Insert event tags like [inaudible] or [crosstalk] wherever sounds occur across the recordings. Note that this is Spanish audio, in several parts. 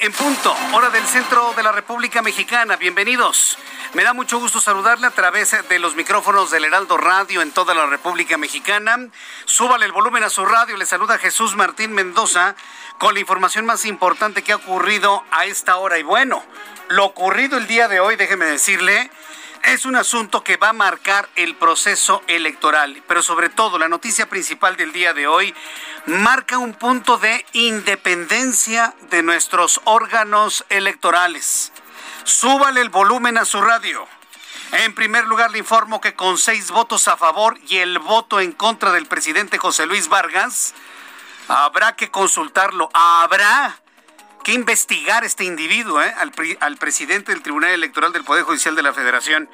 En punto, hora del centro de la República Mexicana. Bienvenidos. Me da mucho gusto saludarle a través de los micrófonos del Heraldo Radio en toda la República Mexicana. Súbale el volumen a su radio. Le saluda Jesús Martín Mendoza con la información más importante que ha ocurrido a esta hora. Y bueno, lo ocurrido el día de hoy, déjeme decirle, es un asunto que va a marcar el proceso electoral, pero sobre todo la noticia principal del día de hoy marca un punto de independencia de nuestros órganos electorales. Súbale el volumen a su radio. En primer lugar, le informo que con seis votos a favor y el voto en contra del presidente José Luis Vargas, habrá que consultarlo. Habrá que investigar este individuo, ¿eh? al, al, presidente del Tribunal Electoral del Poder Judicial de la Federación.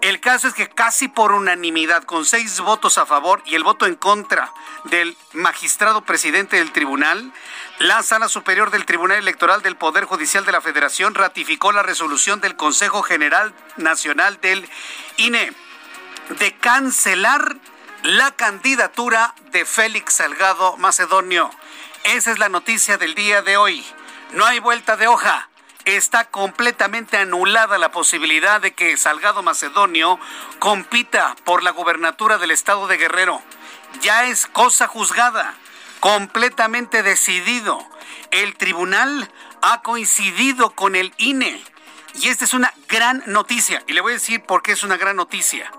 El caso es que casi por unanimidad, con seis votos a favor y el voto en contra del magistrado presidente del tribunal, la Sala Superior del Tribunal Electoral del Poder Judicial de la Federación ratificó la resolución del Consejo General Nacional del INE de cancelar la candidatura de Félix Salgado Macedonio. Esa es la noticia del día de hoy. No hay vuelta de hoja. Está completamente anulada la posibilidad de que Salgado Macedonio compita por la gubernatura del estado de Guerrero. Ya es cosa juzgada, completamente decidido. El tribunal ha coincidido con el INE. Y esta es una gran noticia. Y le voy a decir por qué es una gran noticia.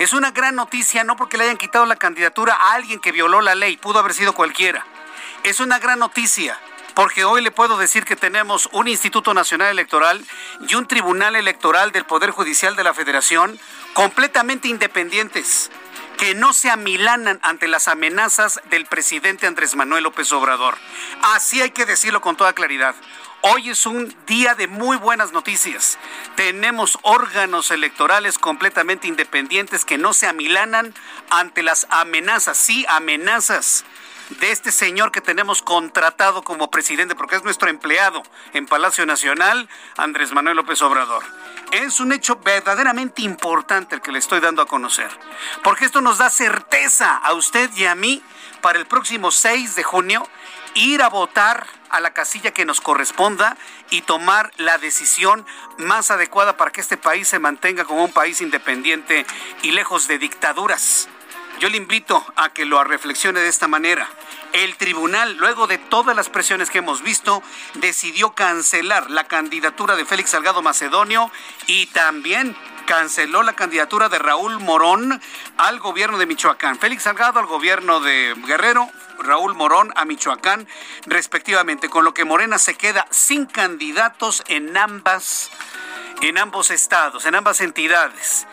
Es una gran noticia no porque le hayan quitado la candidatura a alguien que violó la ley, pudo haber sido cualquiera. Es una gran noticia porque hoy le puedo decir que tenemos un Instituto Nacional Electoral y un Tribunal Electoral del Poder Judicial de la Federación completamente independientes, que no se amilanan ante las amenazas del presidente Andrés Manuel López Obrador. Así hay que decirlo con toda claridad. Hoy es un día de muy buenas noticias. Tenemos órganos electorales completamente independientes que no se amilanan ante las amenazas, sí, amenazas de este señor que tenemos contratado como presidente, porque es nuestro empleado en Palacio Nacional, Andrés Manuel López Obrador. Es un hecho verdaderamente importante el que le estoy dando a conocer, porque esto nos da certeza a usted y a mí para el próximo 6 de junio ir a votar a la casilla que nos corresponda y tomar la decisión más adecuada para que este país se mantenga como un país independiente y lejos de dictaduras. Yo le invito a que lo reflexione de esta manera. El tribunal, luego de todas las presiones que hemos visto, decidió cancelar la candidatura de Félix Salgado Macedonio y también canceló la candidatura de Raúl Morón al gobierno de Michoacán. Félix Salgado al gobierno de Guerrero, Raúl Morón a Michoacán, respectivamente, con lo que Morena se queda sin candidatos en ambas en ambos estados, en ambas entidades.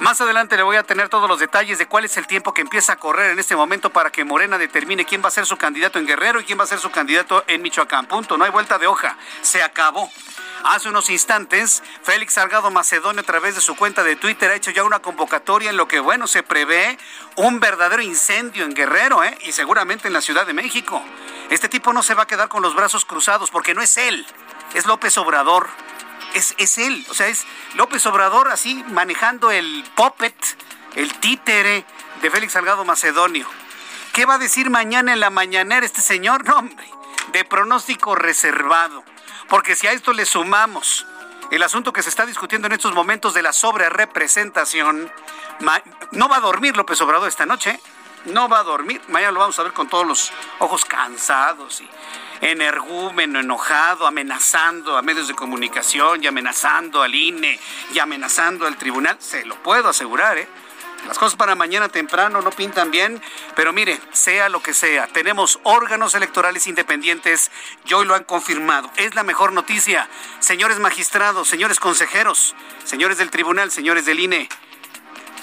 Más adelante le voy a tener todos los detalles de cuál es el tiempo que empieza a correr en este momento para que Morena determine quién va a ser su candidato en Guerrero y quién va a ser su candidato en Michoacán. Punto, no hay vuelta de hoja. Se acabó. Hace unos instantes, Félix Salgado Macedonio, a través de su cuenta de Twitter, ha hecho ya una convocatoria en lo que, bueno, se prevé un verdadero incendio en Guerrero, ¿eh? Y seguramente en la Ciudad de México. Este tipo no se va a quedar con los brazos cruzados porque no es él, es López Obrador es, es él, o sea, es López Obrador así manejando el puppet, el títere de Félix Salgado Macedonio. ¿Qué va a decir mañana en la mañanera este señor? No, hombre. de pronóstico reservado. Porque si a esto le sumamos el asunto que se está discutiendo en estos momentos de la sobrerepresentación, no va a dormir López Obrador esta noche. No va a dormir. Mañana lo vamos a ver con todos los ojos cansados y energúmeno, enojado, amenazando a medios de comunicación y amenazando al INE y amenazando al tribunal. Se lo puedo asegurar, ¿eh? Las cosas para mañana temprano no pintan bien, pero mire, sea lo que sea, tenemos órganos electorales independientes y hoy lo han confirmado. Es la mejor noticia. Señores magistrados, señores consejeros, señores del tribunal, señores del INE,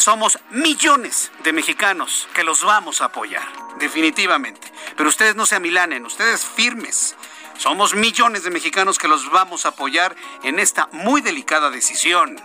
somos millones de mexicanos que los vamos a apoyar, definitivamente. Pero ustedes no se amilanen, ustedes firmes. Somos millones de mexicanos que los vamos a apoyar en esta muy delicada decisión.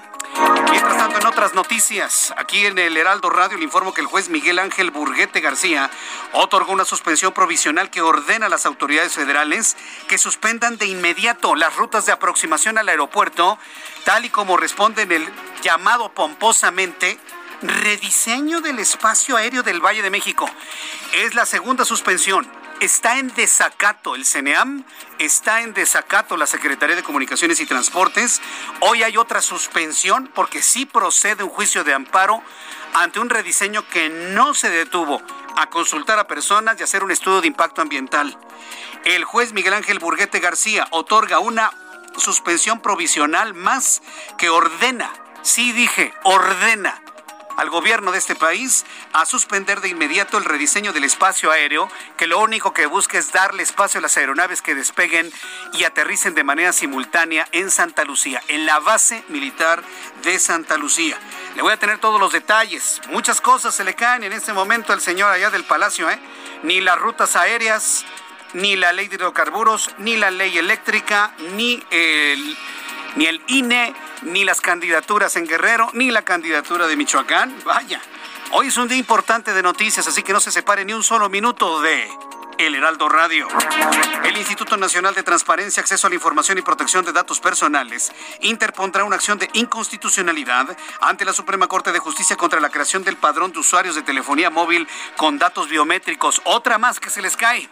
Mientras tanto, en otras noticias, aquí en el Heraldo Radio le informo que el juez Miguel Ángel Burguete García otorgó una suspensión provisional que ordena a las autoridades federales que suspendan de inmediato las rutas de aproximación al aeropuerto, tal y como responde en el llamado pomposamente rediseño del espacio aéreo del Valle de México. Es la segunda suspensión está en desacato el CENEAM, está en desacato la Secretaría de Comunicaciones y Transportes. Hoy hay otra suspensión porque sí procede un juicio de amparo ante un rediseño que no se detuvo a consultar a personas y hacer un estudio de impacto ambiental. El juez Miguel Ángel Burguete García otorga una suspensión provisional más que ordena, sí dije, ordena al gobierno de este país a suspender de inmediato el rediseño del espacio aéreo, que lo único que busca es darle espacio a las aeronaves que despeguen y aterricen de manera simultánea en Santa Lucía, en la base militar de Santa Lucía. Le voy a tener todos los detalles. Muchas cosas se le caen en este momento al señor allá del palacio, ¿eh? Ni las rutas aéreas, ni la ley de hidrocarburos, ni la ley eléctrica, ni el ni el INE, ni las candidaturas en Guerrero, ni la candidatura de Michoacán. Vaya, hoy es un día importante de noticias, así que no se separe ni un solo minuto de el Heraldo Radio. El Instituto Nacional de Transparencia, Acceso a la Información y Protección de Datos Personales interpondrá una acción de inconstitucionalidad ante la Suprema Corte de Justicia contra la creación del padrón de usuarios de telefonía móvil con datos biométricos. Otra más que se les cae.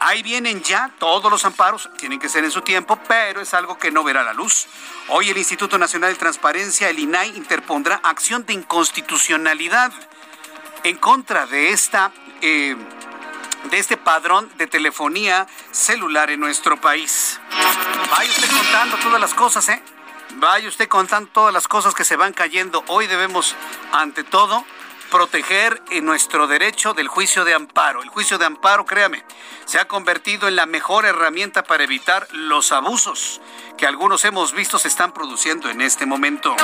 Ahí vienen ya todos los amparos, tienen que ser en su tiempo, pero es algo que no verá la luz. Hoy el Instituto Nacional de Transparencia, el INAI, interpondrá acción de inconstitucionalidad en contra de esta... Eh, de este padrón de telefonía celular en nuestro país. Vaya usted contando todas las cosas, ¿eh? Vaya usted contando todas las cosas que se van cayendo. Hoy debemos, ante todo, proteger nuestro derecho del juicio de amparo. El juicio de amparo, créame, se ha convertido en la mejor herramienta para evitar los abusos que algunos hemos visto se están produciendo en este momento.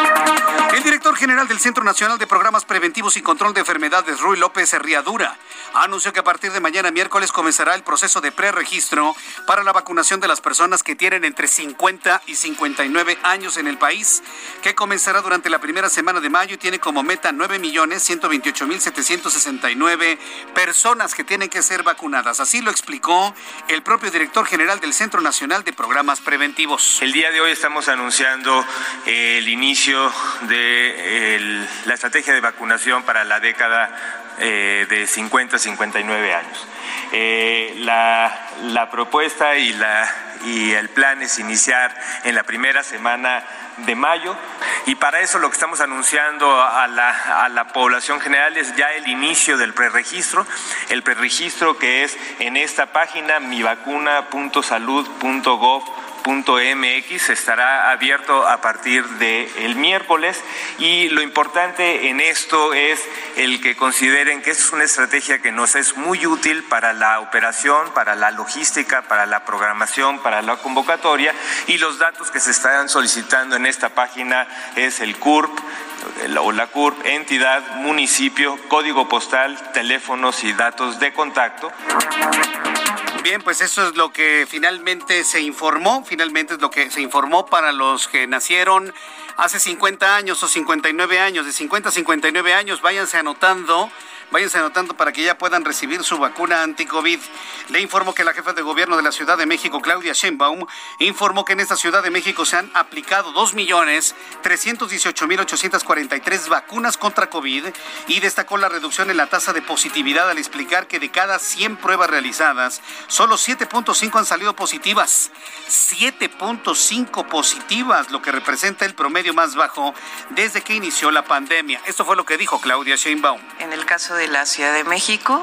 El director general del Centro Nacional de Programas Preventivos y Control de Enfermedades, Rui López Herriadura, anunció que a partir de mañana miércoles comenzará el proceso de preregistro para la vacunación de las personas que tienen entre 50 y 59 años en el país, que comenzará durante la primera semana de mayo y tiene como meta 9.128.769 personas que tienen que ser vacunadas. Así lo explicó el propio director general del Centro Nacional de Programas Preventivos. El día de hoy estamos anunciando eh, el inicio de la estrategia de vacunación para la década eh, de 50 a 59 años. Eh, la, propuesta y, la, y el plan es iniciar en la primera semana de mayo y para eso lo que estamos anunciando a la, a la población general es ya el inicio del preregistro, el preregistro que es en esta página mivacuna.salud.gov MX estará abierto a partir del miércoles y lo importante en esto es el que consideren que es una estrategia que nos es muy útil para la operación, para la logística, para la programación, para la convocatoria y los datos que se están solicitando en esta página es el CURP o la CURP, entidad, municipio, código postal, teléfonos y datos de contacto. Bien, pues eso es lo que finalmente se informó, finalmente es lo que se informó para los que nacieron hace 50 años o 59 años, de 50 a 59 años, váyanse anotando váyanse anotando para que ya puedan recibir su vacuna anti-COVID. Le informo que la jefa de gobierno de la Ciudad de México, Claudia Sheinbaum, informó que en esta Ciudad de México se han aplicado 2.318.843 vacunas contra COVID y destacó la reducción en la tasa de positividad al explicar que de cada 100 pruebas realizadas, solo 7.5 han salido positivas. 7.5 positivas, lo que representa el promedio más bajo desde que inició la pandemia. Esto fue lo que dijo Claudia Sheinbaum. En el caso de la Ciudad de México,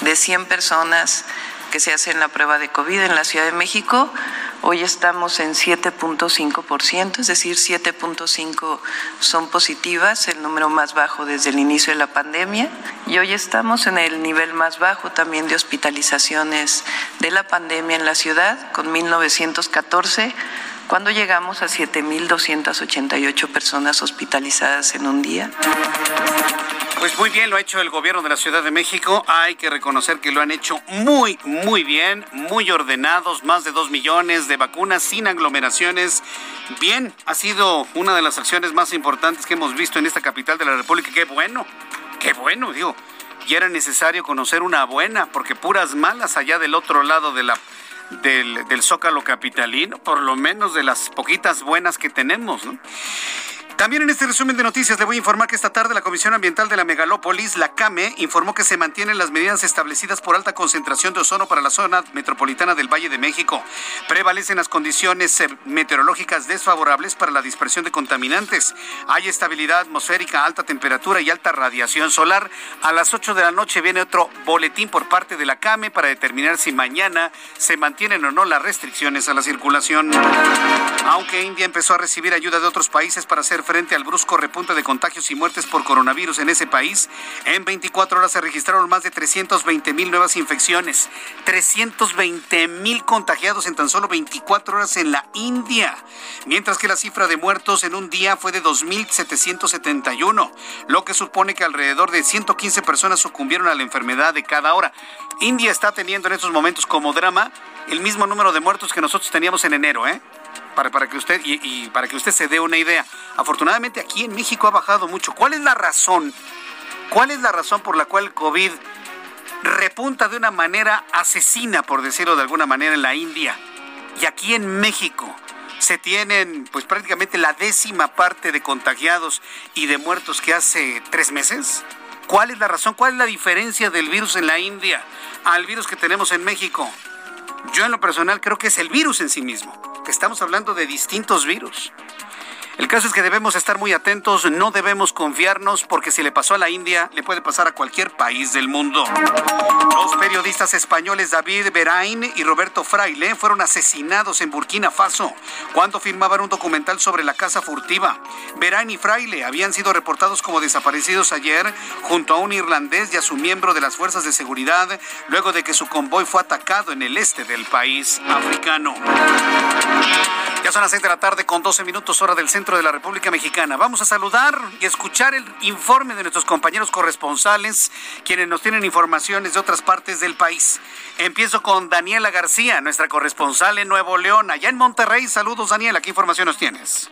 de 100 personas que se hacen la prueba de COVID en la Ciudad de México, hoy estamos en 7.5%, es decir, 7.5 son positivas, el número más bajo desde el inicio de la pandemia, y hoy estamos en el nivel más bajo también de hospitalizaciones de la pandemia en la ciudad, con 1.914 cuando llegamos a 7.288 personas hospitalizadas en un día. Pues muy bien lo ha hecho el gobierno de la Ciudad de México. Hay que reconocer que lo han hecho muy, muy bien, muy ordenados, más de dos millones de vacunas sin aglomeraciones. Bien, ha sido una de las acciones más importantes que hemos visto en esta capital de la República. Qué bueno, qué bueno, digo. Y era necesario conocer una buena, porque puras malas allá del otro lado de la del, Zócalo Capitalino, por lo menos de las poquitas buenas que tenemos. También en este resumen de noticias le voy a informar que esta tarde la Comisión Ambiental de la Megalópolis, la CAME, informó que se mantienen las medidas establecidas por alta concentración de ozono para la zona metropolitana del Valle de México. Prevalecen las condiciones eh, meteorológicas desfavorables para la dispersión de contaminantes. Hay estabilidad atmosférica, alta temperatura y alta radiación solar. A las 8 de la noche viene otro boletín por parte de la CAME para determinar si mañana se mantienen o no las restricciones a la circulación. Aunque India empezó a recibir ayuda de otros países para hacer frente al brusco repunte de contagios y muertes por coronavirus en ese país, en 24 horas se registraron más de 320 mil nuevas infecciones, 320 mil contagiados en tan solo 24 horas en la India, mientras que la cifra de muertos en un día fue de 2.771, lo que supone que alrededor de 115 personas sucumbieron a la enfermedad de cada hora. India está teniendo en estos momentos como drama el mismo número de muertos que nosotros teníamos en enero, ¿eh? Para, para, que usted y, para que usted se dé una idea. Afortunadamente aquí en México ha bajado mucho. ¿Cuál es la razón? ¿Cuál es la razón por la cual el COVID repunta de una manera asesina, por decirlo de alguna manera, en la India? Y aquí en México se tienen pues prácticamente la décima parte de contagiados y de muertos que hace tres meses. ¿Cuál es la razón? ¿Cuál es la diferencia del virus en la India al virus que tenemos en México? Yo en lo personal creo que es el virus en sí mismo, que estamos hablando de distintos virus. El caso es que debemos estar muy atentos, no debemos confiarnos porque si le pasó a la India, le puede pasar a cualquier país del mundo. Los periodistas españoles David Berain y Roberto Fraile fueron asesinados en Burkina Faso cuando filmaban un documental sobre la casa furtiva. Berain y Fraile habían sido reportados como desaparecidos ayer junto a un irlandés y a su miembro de las fuerzas de seguridad luego de que su convoy fue atacado en el este del país africano. Ya son las 6 de la tarde con 12 minutos hora del centro de la República Mexicana. Vamos a saludar y escuchar el informe de nuestros compañeros corresponsales, quienes nos tienen informaciones de otras partes del país. Empiezo con Daniela García, nuestra corresponsal en Nuevo León, allá en Monterrey. Saludos, Daniela. ¿Qué información nos tienes?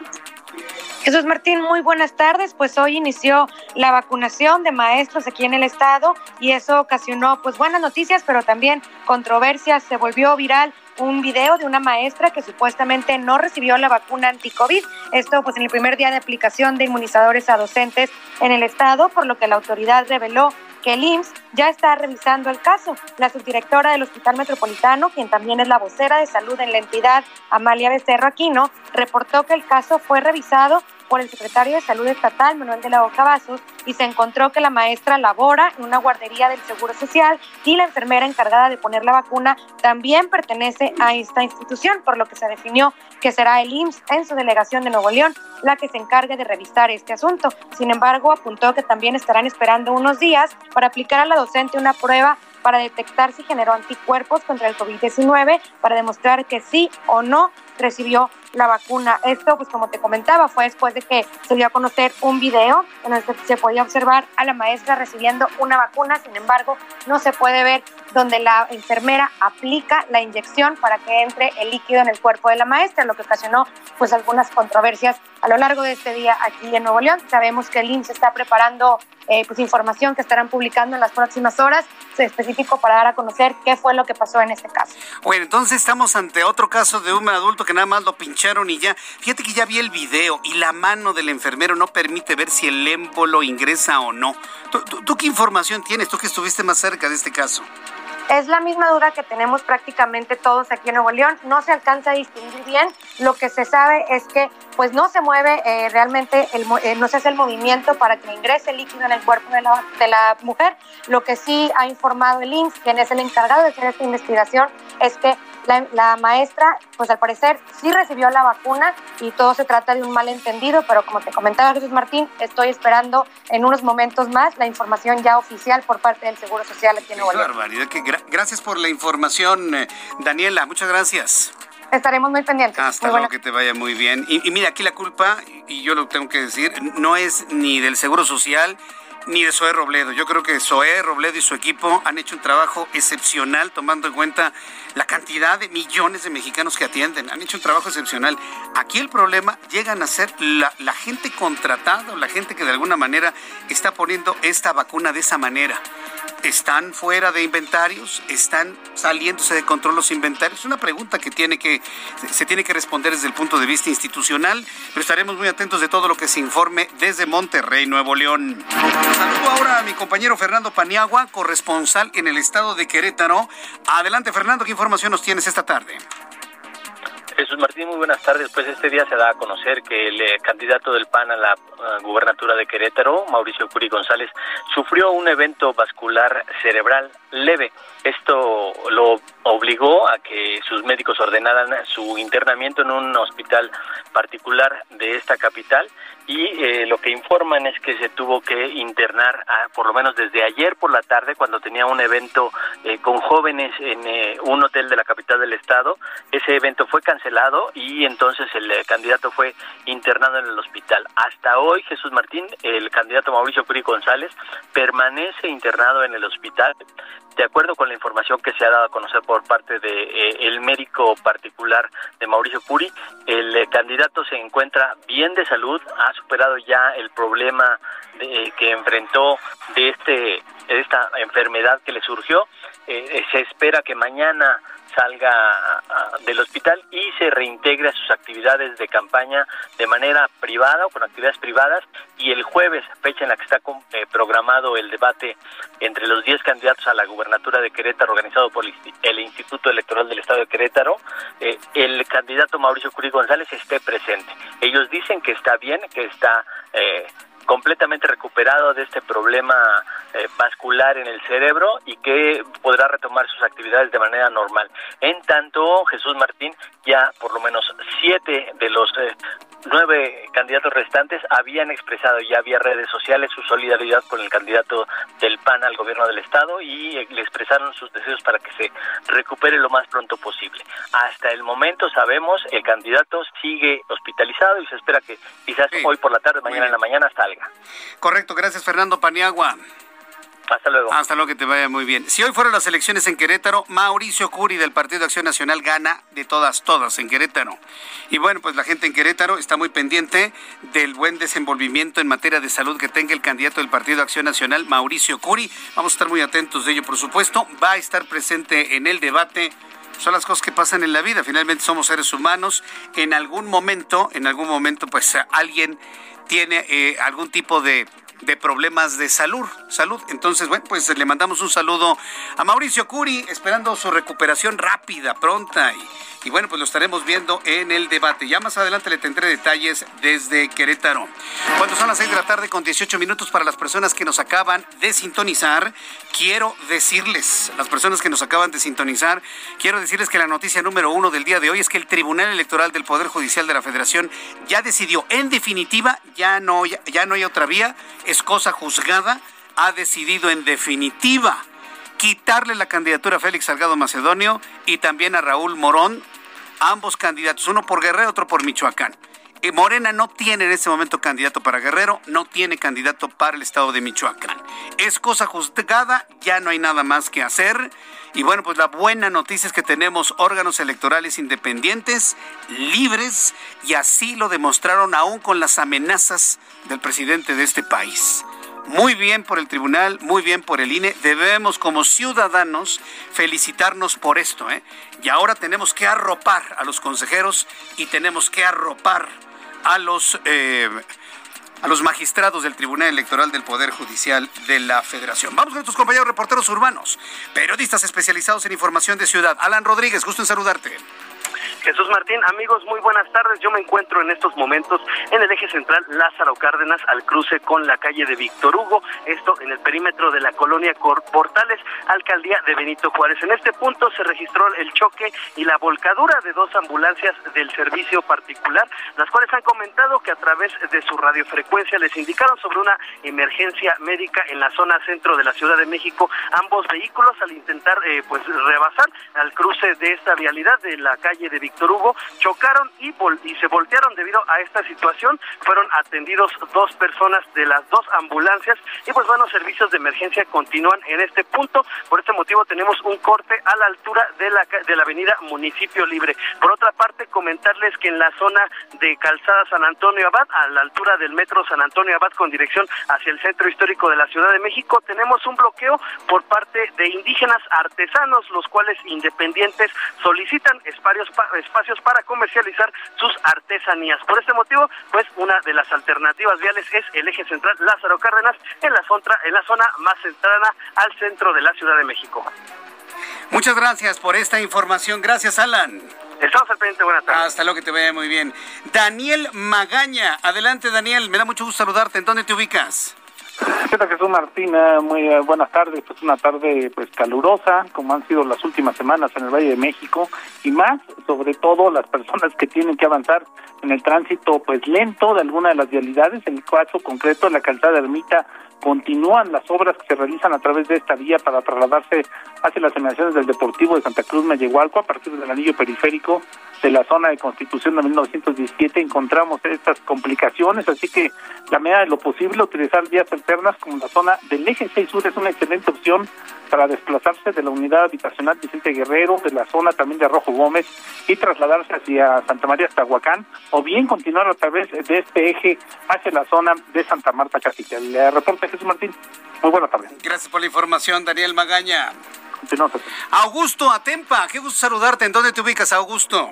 Jesús Martín, muy buenas tardes. Pues hoy inició la vacunación de maestros aquí en el estado y eso ocasionó pues buenas noticias, pero también controversias. Se volvió viral un video de una maestra que supuestamente no recibió la vacuna anti-COVID. Esto pues en el primer día de aplicación de inmunizadores a docentes en el estado, por lo que la autoridad reveló que el IMSS ya está revisando el caso. La subdirectora del Hospital Metropolitano, quien también es la vocera de salud en la entidad, Amalia Becerro Aquino, reportó que el caso fue revisado por el secretario de Salud Estatal, Manuel de la Boca Vasos, y se encontró que la maestra labora en una guardería del Seguro Social y la enfermera encargada de poner la vacuna también pertenece a esta institución, por lo que se definió que será el IMSS en su delegación de Nuevo León la que se encargue de revisar este asunto. Sin embargo, apuntó que también estarán esperando unos días para aplicar a la docente una prueba para detectar si generó anticuerpos contra el COVID-19, para demostrar que sí o no recibió la vacuna. Esto, pues como te comentaba, fue después de que se dio a conocer un video en el que se podía observar a la maestra recibiendo una vacuna, sin embargo, no se puede ver donde la enfermera aplica la inyección para que entre el líquido en el cuerpo de la maestra, lo que ocasionó pues algunas controversias a lo largo de este día aquí en Nuevo León. Sabemos que el IMSS está preparando eh, pues información que estarán publicando en las próximas horas, específico para dar a conocer qué fue lo que pasó en este caso. Bueno, entonces estamos ante otro caso de un adulto que nada más lo pincharon y ya. Fíjate que ya vi el video y la mano del enfermero no permite ver si el émbolo ingresa o no. tú qué información tienes? Tú que estuviste más cerca de este caso. Es la misma duda que tenemos prácticamente todos aquí en Nuevo León. No se alcanza a distinguir bien. Lo que se sabe es que pues no se mueve eh, realmente, el, eh, no se hace el movimiento para que ingrese el líquido en el cuerpo de la, de la mujer. Lo que sí ha informado el INS, quien es el encargado de hacer esta investigación, es que la, maestra, pues al parecer sí recibió la vacuna y todo se trata de un malentendido, pero como te comentaba Jesús Martín, estoy esperando en unos momentos más la información ya oficial por parte del Seguro Social aquí en Nuevo León. gracias por la información, eh, Daniela, muchas gracias. Estaremos muy pendientes. Hasta luego, que te vaya muy bien. Y, y mira, aquí la culpa, y yo lo tengo que decir, no es ni del Seguro Social, ni de Zoé Robledo. Yo creo que Zoé Robledo y su equipo han hecho un trabajo excepcional tomando en cuenta la cantidad de millones de mexicanos que atienden. Han hecho un trabajo excepcional. Aquí el problema llegan a ser la, la gente contratada la gente que de alguna manera está poniendo esta vacuna de esa manera están fuera de inventarios, están saliéndose de control los inventarios. Es una pregunta que tiene que se tiene que responder desde el punto de vista institucional, pero estaremos muy atentos de todo lo que se informe desde Monterrey, Nuevo León. Saludo ahora a mi compañero Fernando Paniagua, corresponsal en el estado de Querétaro. Adelante, Fernando, ¿qué información nos tienes esta tarde? Jesús Martín, muy buenas tardes. Pues este día se da a conocer que el eh, candidato del PAN a la uh, gubernatura de Querétaro, Mauricio Curi González, sufrió un evento vascular cerebral leve. Esto lo obligó a que sus médicos ordenaran su internamiento en un hospital particular de esta capital y eh, lo que informan es que se tuvo que internar por lo menos desde ayer por la tarde cuando tenía un evento eh, con jóvenes en eh, un hotel de la capital del estado. Ese evento fue cancelado y entonces el candidato fue internado en el hospital. Hasta hoy Jesús Martín, el candidato Mauricio Curi González, permanece internado en el hospital de acuerdo con la información que se ha dado a conocer por parte de eh, el médico particular de Mauricio Curi, el eh, candidato se encuentra bien de salud, ha superado ya el problema de, que enfrentó de este esta enfermedad que le surgió. Eh, se espera que mañana salga del hospital y se reintegre a sus actividades de campaña de manera privada o con actividades privadas y el jueves, fecha en la que está eh, programado el debate entre los 10 candidatos a la gubernatura de Querétaro organizado por el Instituto Electoral del Estado de Querétaro, eh, el candidato Mauricio Curí González esté presente. Ellos dicen que está bien, que está eh, completamente recuperado de este problema eh, vascular en el cerebro y que podrá retomar sus actividades de manera normal. En tanto, Jesús Martín, ya por lo menos siete de los eh, nueve candidatos restantes habían expresado ya vía redes sociales su solidaridad con el candidato del PAN al gobierno del estado y eh, le expresaron sus deseos para que se recupere lo más pronto posible. Hasta el momento sabemos el candidato sigue hospitalizado y se espera que quizás hoy por la tarde, mañana en la mañana salga. Correcto, gracias Fernando Paniagua. Hasta luego. Hasta luego, que te vaya muy bien. Si hoy fueron las elecciones en Querétaro, Mauricio Curi del Partido Acción Nacional gana de todas, todas en Querétaro. Y bueno, pues la gente en Querétaro está muy pendiente del buen desenvolvimiento en materia de salud que tenga el candidato del Partido Acción Nacional, Mauricio Curi. Vamos a estar muy atentos de ello, por supuesto. Va a estar presente en el debate son las cosas que pasan en la vida. Finalmente somos seres humanos. En algún momento, en algún momento, pues alguien tiene eh, algún tipo de de problemas de salud, salud. Entonces, bueno, pues le mandamos un saludo a Mauricio Curi, esperando su recuperación rápida, pronta. Y, bueno, pues lo estaremos viendo en el debate. Ya más adelante le tendré detalles desde Querétaro. Cuando son las seis de la tarde con 18 minutos para las personas que nos acaban de sintonizar, quiero decirles, las personas que nos acaban de sintonizar, quiero decirles que la noticia número uno del día de hoy es que el Tribunal Electoral del Poder Judicial de la Federación ya decidió, en definitiva, ya no, ya no hay otra vía es cosa juzgada, ha decidido en definitiva quitarle la candidatura a Félix Salgado Macedonio y también a Raúl Morón, ambos candidatos, uno por Guerrero, otro por Michoacán. Eh, Morena no tiene en este momento candidato para Guerrero, no tiene candidato para el estado de Michoacán. Es cosa juzgada, ya no hay nada más que hacer. Y bueno, pues la buena noticia es que tenemos órganos electorales independientes, libres, y así lo demostraron aún con las amenazas del presidente de este país. Muy bien por el tribunal, muy bien por el INE. Debemos como ciudadanos felicitarnos por esto. ¿eh? Y ahora tenemos que arropar a los consejeros y tenemos que arropar a los, eh, a los magistrados del Tribunal Electoral del Poder Judicial de la Federación. Vamos con nuestros compañeros reporteros urbanos, periodistas especializados en información de ciudad. Alan Rodríguez, gusto en saludarte. Jesús Martín, amigos, muy buenas tardes. Yo me encuentro en estos momentos en el eje central Lázaro Cárdenas al cruce con la calle de Víctor Hugo, esto en el perímetro de la colonia Portales, alcaldía de Benito Juárez. En este punto se registró el choque y la volcadura de dos ambulancias del servicio particular, las cuales han comentado que a través de su radiofrecuencia les indicaron sobre una emergencia médica en la zona centro de la Ciudad de México. Ambos vehículos al intentar eh, pues rebasar al cruce de esta vialidad de la calle de Víctor Hugo, chocaron y, y se voltearon debido a esta situación. Fueron atendidos dos personas de las dos ambulancias y pues bueno, servicios de emergencia continúan en este punto. Por este motivo tenemos un corte a la altura de la, de la avenida Municipio Libre. Por otra parte, comentarles que en la zona de Calzada San Antonio Abad, a la altura del metro San Antonio Abad con dirección hacia el centro histórico de la Ciudad de México, tenemos un bloqueo por parte de indígenas artesanos, los cuales independientes solicitan espacios, espacios para comercializar sus artesanías. Por este motivo, pues una de las alternativas viales es el eje central Lázaro Cárdenas en la, zona, en la zona más centrada al centro de la Ciudad de México. Muchas gracias por esta información. Gracias, Alan. Estamos al pendiente, buenas tardes. Hasta luego, que te vaya muy bien. Daniel Magaña, adelante Daniel, me da mucho gusto saludarte. ¿En dónde te ubicas? ¿Qué tal Jesús Martina? Muy eh, buenas tardes. Pues una tarde pues calurosa, como han sido las últimas semanas en el Valle de México, y más, sobre todo, las personas que tienen que avanzar en el tránsito pues lento de alguna de las vialidades. En el caso concreto, de la calzada Ermita continúan las obras que se realizan a través de esta vía para trasladarse hacia las emanaciones del Deportivo de Santa Cruz Mellehualco a partir del anillo periférico de la zona de Constitución de 1917 encontramos estas complicaciones, así que la medida de lo posible utilizar vías alternas como la zona del eje 6 sur es una excelente opción para desplazarse de la unidad habitacional Vicente Guerrero, de la zona también de Rojo Gómez y trasladarse hacia Santa María hasta Huacán o bien continuar a través de este eje hacia la zona de Santa Marta Casilla. Le reporte Jesús Martín. Muy buena tarde. Gracias por la información, Daniel Magaña. Augusto Atempa, qué gusto saludarte. ¿En dónde te ubicas, Augusto?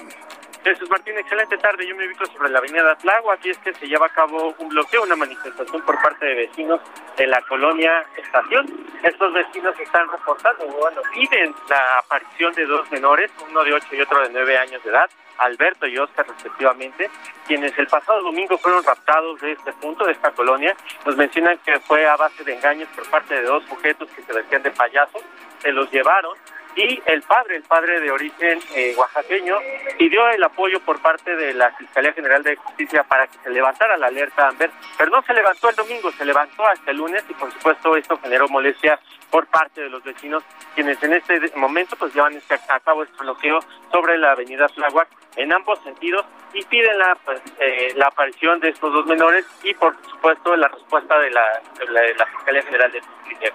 Jesús Martín, excelente tarde. Yo me ubico sobre la avenida Tlago. Aquí es que se lleva a cabo un bloqueo, una manifestación por parte de vecinos de la colonia Estación. Estos vecinos están reportando, bueno, piden la aparición de dos menores, uno de 8 y otro de 9 años de edad, Alberto y Oscar respectivamente, quienes el pasado domingo fueron raptados de este punto, de esta colonia. Nos mencionan que fue a base de engaños por parte de dos sujetos que se vestían de payasos, se los llevaron y el padre, el padre de origen eh, oaxaqueño, pidió el apoyo por parte de la Fiscalía General de Justicia para que se levantara la alerta Amber, pero no se levantó el domingo, se levantó hasta el lunes y por supuesto esto generó molestia por parte de los vecinos, quienes en este momento pues llevan este, a cabo este bloqueo sobre la avenida Tláhuac en ambos sentidos y piden la, pues, eh, la aparición de estos dos menores y por supuesto la respuesta de la, de la Fiscalía General de Justicia.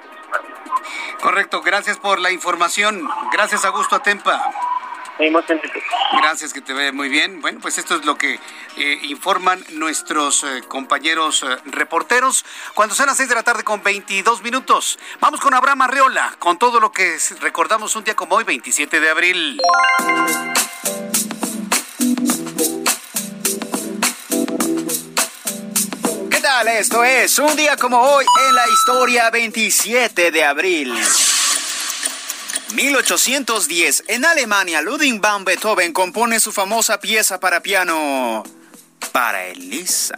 Correcto, gracias por la información. Gracias, Augusto Atempa. Gracias, que te ve muy bien. Bueno, pues esto es lo que eh, informan nuestros eh, compañeros eh, reporteros. Cuando son las 6 de la tarde con 22 minutos, vamos con Abraham Arreola, con todo lo que recordamos un día como hoy, 27 de abril. ¿Qué tal? Esto es un día como hoy en la historia 27 de abril. 1810, en Alemania, Ludwig van Beethoven compone su famosa pieza para piano, para Elisa.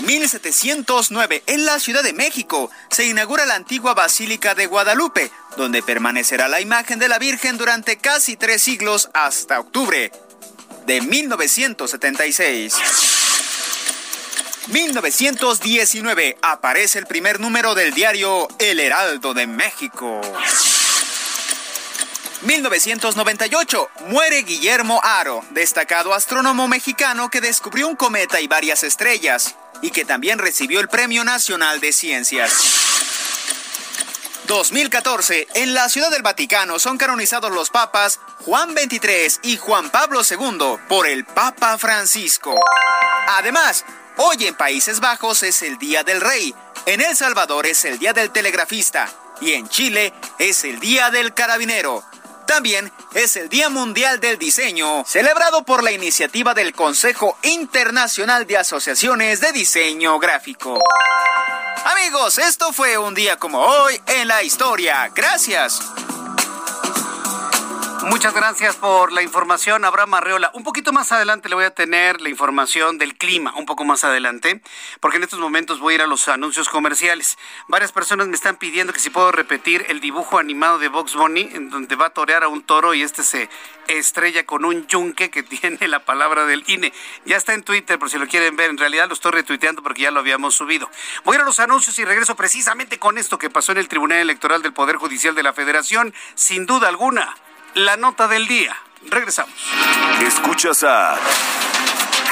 1709, en la Ciudad de México, se inaugura la antigua Basílica de Guadalupe, donde permanecerá la imagen de la Virgen durante casi tres siglos hasta octubre de 1976. 1919 aparece el primer número del diario El Heraldo de México. 1998, muere Guillermo Aro, destacado astrónomo mexicano que descubrió un cometa y varias estrellas, y que también recibió el Premio Nacional de Ciencias. 2014, en la Ciudad del Vaticano son canonizados los papas Juan XXIII y Juan Pablo II por el Papa Francisco. Además, hoy en Países Bajos es el Día del Rey, en El Salvador es el Día del Telegrafista y en Chile es el Día del Carabinero. También es el Día Mundial del Diseño, celebrado por la iniciativa del Consejo Internacional de Asociaciones de Diseño Gráfico. Amigos, esto fue un día como hoy en la historia. Gracias. Muchas gracias por la información, Abraham Arreola. Un poquito más adelante le voy a tener la información del clima, un poco más adelante, porque en estos momentos voy a ir a los anuncios comerciales. Varias personas me están pidiendo que si puedo repetir el dibujo animado de Box Bunny, en donde va a torear a un toro y este se estrella con un yunque que [laughs] tiene la palabra del INE. Ya está en Twitter, por si lo quieren ver. En realidad lo estoy retuiteando porque ya lo habíamos subido. Voy a ir a los anuncios y regreso precisamente con esto que pasó en el Tribunal Electoral del Poder Judicial de la Federación, sin duda alguna la nota del día. Regresamos. Escuchas a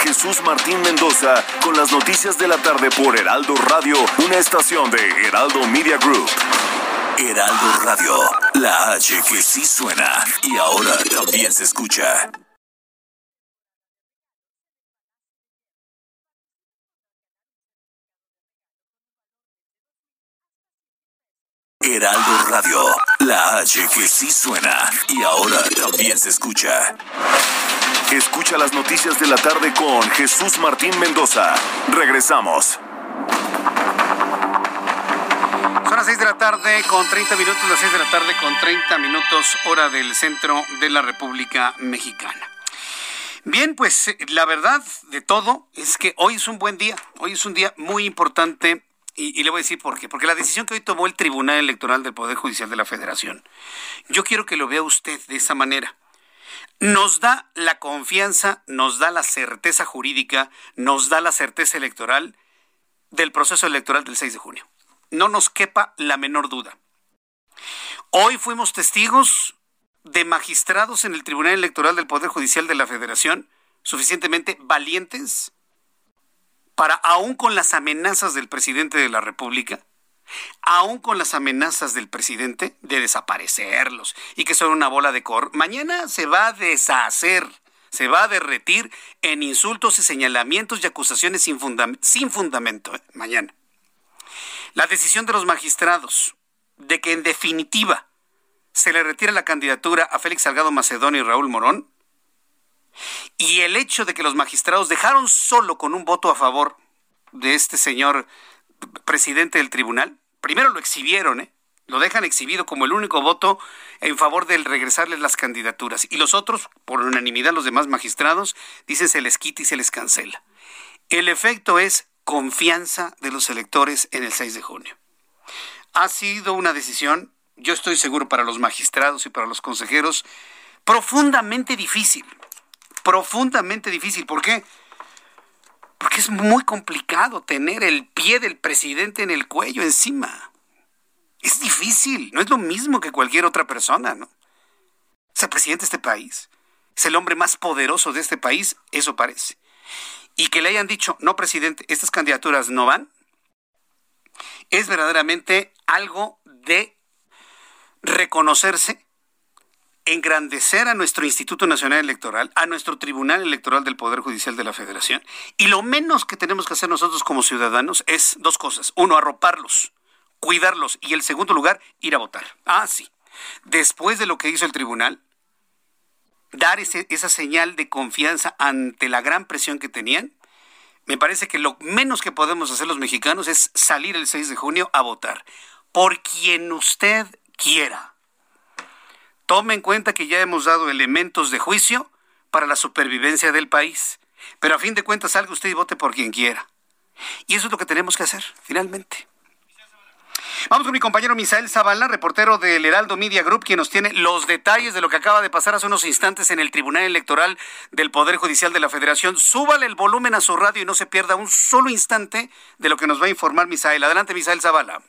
Jesús Martín Mendoza con las noticias de la tarde por Heraldo Radio, una estación de Heraldo Media Group. Heraldo Radio, la H que sí suena y ahora también se escucha. Heraldo Radio, la H que sí suena y ahora también se escucha. Escucha las noticias de la tarde con Jesús Martín Mendoza. Regresamos. Son las 6 de la tarde con 30 minutos, las 6 de la tarde con 30 minutos hora del centro de la República Mexicana. Bien, pues la verdad de todo es que hoy es un buen día, hoy es un día muy importante y, le voy a decir por qué. Porque la decisión que hoy tomó el Tribunal Electoral del Poder Judicial de la Federación, yo quiero que lo vea usted de esa manera. Nos da la confianza, nos da la certeza jurídica, nos da la certeza electoral del proceso electoral del 6 de junio. No nos quepa la menor duda. Hoy fuimos testigos de magistrados en el Tribunal Electoral del Poder Judicial de la Federación suficientemente valientes para, aún con las amenazas del presidente de la República, aún con las amenazas del presidente de desaparecerlos y que son una bola de cor, mañana se va a deshacer, se va a derretir en insultos y señalamientos y acusaciones sin, sin fundamento, ¿eh? mañana. La decisión de los magistrados de que en definitiva se le retire la candidatura a Félix Salgado Macedonio y Raúl Morón y el hecho de que los magistrados dejaron solo con un voto a favor de este señor presidente del tribunal, primero lo exhibieron, ¿eh? lo dejan exhibido como el único voto en favor del regresarles las candidaturas. Y los otros, por unanimidad, los demás magistrados, dicen se les quita y se les cancela. El efecto es confianza de los electores en el 6 de junio. Ha sido una decisión, yo estoy seguro, para los magistrados y para los consejeros, profundamente difícil profundamente difícil. ¿Por qué? Porque es muy complicado tener el pie del presidente en el cuello encima. Es difícil, no es lo mismo que cualquier otra persona, ¿no? Es el presidente de este país, es el hombre más poderoso de este país, eso parece. Y que le hayan dicho, no, presidente, estas candidaturas no van, es verdaderamente algo de reconocerse engrandecer a nuestro Instituto Nacional Electoral, a nuestro Tribunal Electoral del Poder Judicial de la Federación. Y lo menos que tenemos que hacer nosotros como ciudadanos es dos cosas. Uno, arroparlos, cuidarlos. Y el segundo lugar, ir a votar. Ah, sí. Después de lo que hizo el tribunal, dar esa señal de confianza ante la gran presión que tenían, me parece que lo menos que podemos hacer los mexicanos es salir el 6 de junio a votar. Por quien usted quiera Tome en cuenta que ya hemos dado elementos de juicio para la supervivencia del país. Pero a fin de cuentas salga usted y vote por quien quiera. Y eso es lo que tenemos que hacer, finalmente. Vamos con mi compañero Misael Zavala, reportero del Heraldo Media Group, quien nos tiene los detalles de lo que acaba de pasar hace unos instantes en el Tribunal Electoral del Poder Judicial de la Federación. Súbale el volumen a su radio y no se pierda un solo instante de lo que nos va a informar Misael. Adelante, Misael Zavala.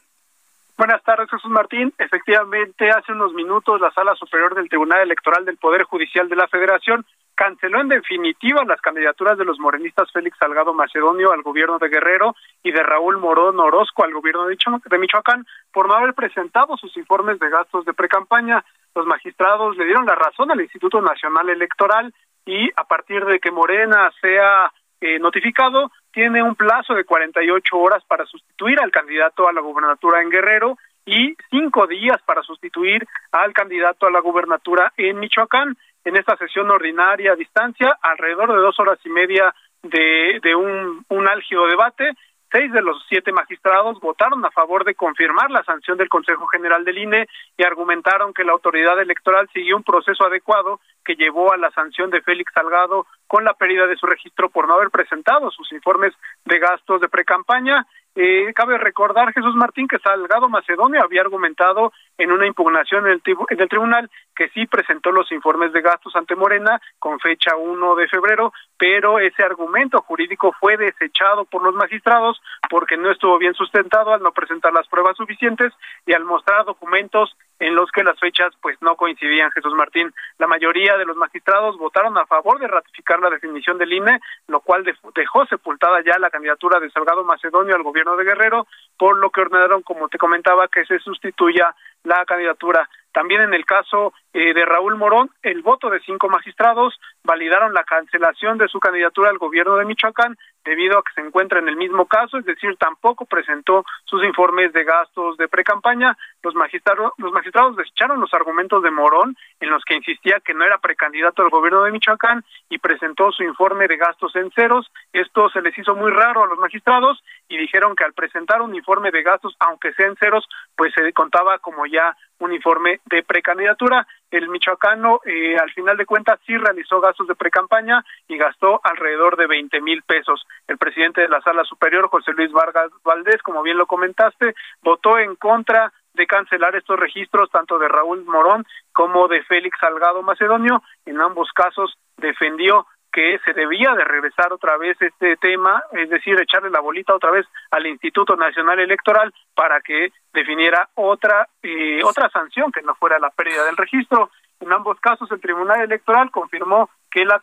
Buenas tardes, Jesús Martín. Efectivamente, hace unos minutos la Sala Superior del Tribunal Electoral del Poder Judicial de la Federación canceló en definitiva las candidaturas de los morenistas Félix Salgado Macedonio al gobierno de Guerrero y de Raúl Morón Orozco al gobierno de Michoacán por no haber presentado sus informes de gastos de precampaña. Los magistrados le dieron la razón al Instituto Nacional Electoral y a partir de que Morena sea eh, notificado, tiene un plazo de 48 horas para sustituir al candidato a la gubernatura en Guerrero y cinco días para sustituir al candidato a la gubernatura en Michoacán. En esta sesión ordinaria a distancia, alrededor de dos horas y media de, de un, un álgido debate, Seis de los siete magistrados votaron a favor de confirmar la sanción del Consejo General del INE y argumentaron que la autoridad electoral siguió un proceso adecuado que llevó a la sanción de Félix Salgado con la pérdida de su registro por no haber presentado sus informes de gastos de precampaña. Eh, cabe recordar, Jesús Martín, que Salgado Macedonio había argumentado en una impugnación en el, en el, tribunal que sí presentó los informes de gastos ante Morena con fecha 1 de febrero, pero ese argumento jurídico fue desechado por los magistrados porque no estuvo bien sustentado al no presentar las pruebas suficientes y al mostrar documentos en los que las fechas pues no coincidían, Jesús Martín. La mayoría de los magistrados votaron a favor de ratificar la definición del INE, lo cual dejó sepultada ya la candidatura de Salgado Macedonio al gobierno de Guerrero, por lo que ordenaron, como te comentaba, que se sustituya la candidatura. También en el caso eh, de Raúl Morón, el voto de cinco magistrados validaron la cancelación de su candidatura al gobierno de Michoacán debido a que se encuentra en el mismo caso, es decir, tampoco presentó sus informes de gastos de precampaña. Los magistrados, los magistrados desecharon los argumentos de Morón en los que insistía que no era precandidato al gobierno de Michoacán y presentó su informe de gastos en ceros. Esto se les hizo muy raro a los magistrados y dijeron que al presentar un informe de gastos, aunque sea en ceros, pues se contaba como ya un informe de precandidatura. El michoacano, eh, al final de cuentas, sí realizó gastos de precampaña y gastó alrededor de 20 mil pesos. El presidente de la Sala Superior, José Luis Vargas Valdés, como bien lo comentaste, votó en contra de cancelar estos registros tanto de Raúl Morón como de Félix Salgado Macedonio. En ambos casos defendió que se debía de regresar otra vez este tema, es decir, echarle la bolita otra vez al Instituto Nacional Electoral para que definiera otra eh, otra sanción que no fuera la pérdida del registro. En ambos casos, el Tribunal Electoral confirmó que la,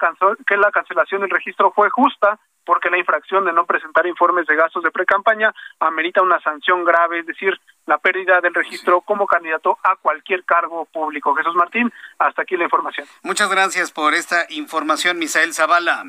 que la cancelación del registro fue justa porque la infracción de no presentar informes de gastos de precampaña amerita una sanción grave, es decir, la pérdida del registro como candidato a cualquier cargo público. Jesús Martín, hasta aquí la información. Muchas gracias por esta información, Misael Zavala.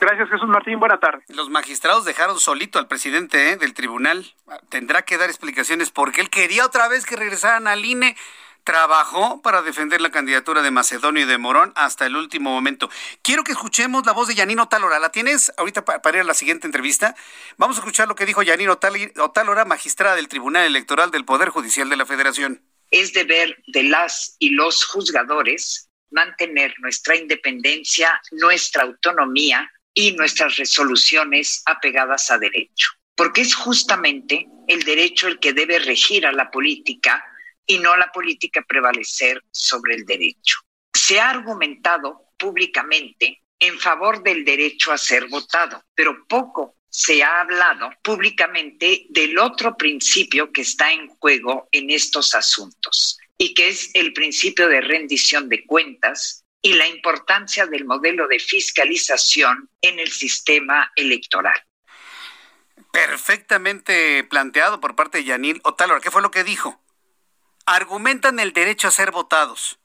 Gracias, Jesús Martín. Buena tarde. Los magistrados dejaron solito al presidente ¿eh? del tribunal. Tendrá que dar explicaciones porque él quería otra vez que regresaran al INE trabajó para defender la candidatura de Macedonio y de Morón hasta el último momento. Quiero que escuchemos la voz de Yanino Otálora. ¿La tienes ahorita para ir a la siguiente entrevista? Vamos a escuchar lo que dijo Yanino Otálora, magistrada del Tribunal Electoral del Poder Judicial de la Federación. Es deber de las y los juzgadores mantener nuestra independencia, nuestra autonomía y nuestras resoluciones apegadas a derecho, porque es justamente el derecho el que debe regir a la política y no la política prevalecer sobre el derecho. Se ha argumentado públicamente en favor del derecho a ser votado, pero poco se ha hablado públicamente del otro principio que está en juego en estos asuntos y que es el principio de rendición de cuentas y la importancia del modelo de fiscalización en el sistema electoral. Perfectamente planteado por parte de Yanil Otálora. ¿Qué fue lo que dijo? Argumentan el derecho a ser votados,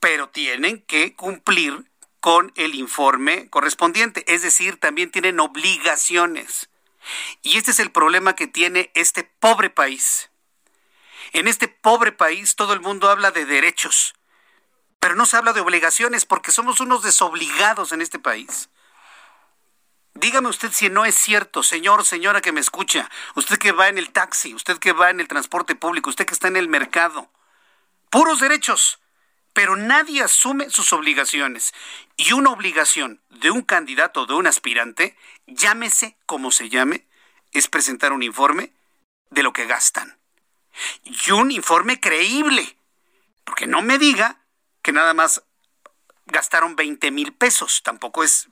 pero tienen que cumplir con el informe correspondiente, es decir, también tienen obligaciones. Y este es el problema que tiene este pobre país. En este pobre país todo el mundo habla de derechos, pero no se habla de obligaciones porque somos unos desobligados en este país. Dígame usted si no es cierto, señor, señora que me escucha, usted que va en el taxi, usted que va en el transporte público, usted que está en el mercado. Puros derechos, pero nadie asume sus obligaciones. Y una obligación de un candidato de un aspirante, llámese como se llame, es presentar un informe de lo que gastan. Y un informe creíble. Porque no me diga que nada más gastaron 20 mil pesos. Tampoco es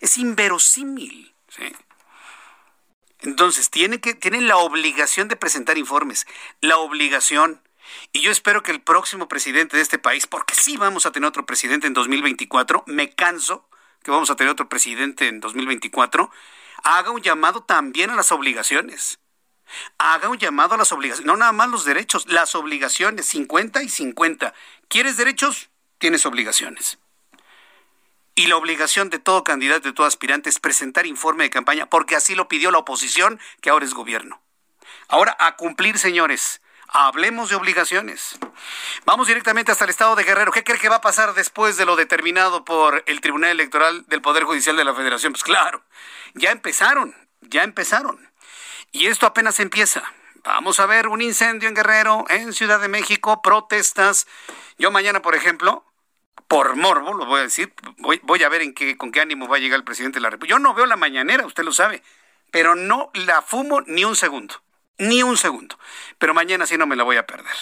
es inverosímil. Entonces, tienen, que, tienen la obligación de presentar informes, la obligación. Y yo espero que el próximo presidente de este país, porque sí vamos a tener otro presidente en 2024, me canso que vamos a tener otro presidente en 2024, haga un llamado también a las obligaciones. Haga un llamado a las obligaciones, no nada más los derechos, las obligaciones, 50 y 50. ¿Quieres derechos? Tienes obligaciones. Y la obligación de todo candidato, de todo aspirante es presentar informe de campaña, porque así lo pidió la oposición, que ahora es gobierno. Ahora, a cumplir, señores. Hablemos de obligaciones. Vamos directamente hasta el estado de Guerrero. ¿Qué cree que va a pasar después de lo determinado por el Tribunal Electoral del Poder Judicial de la Federación? Pues claro, ya empezaron, ya empezaron. Y esto apenas empieza. Vamos a ver un incendio en Guerrero, en Ciudad de México, protestas. Yo mañana, por ejemplo, por morbo, lo voy a decir, voy, a ver en qué, con qué ánimo va a llegar el presidente de la República. Yo no veo la mañanera, usted lo sabe, pero no la fumo ni un segundo, ni un segundo. Pero mañana sí no me la voy a perder.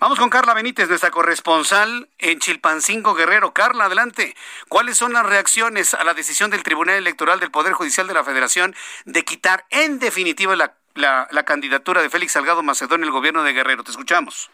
Vamos con Carla Benítez, nuestra corresponsal en Chilpancingo Guerrero. Carla, adelante. ¿Cuáles son las reacciones a la decisión del Tribunal Electoral del Poder Judicial de la Federación de quitar en definitiva la, la, la candidatura de Félix Salgado Macedón en el gobierno de Guerrero? Te escuchamos.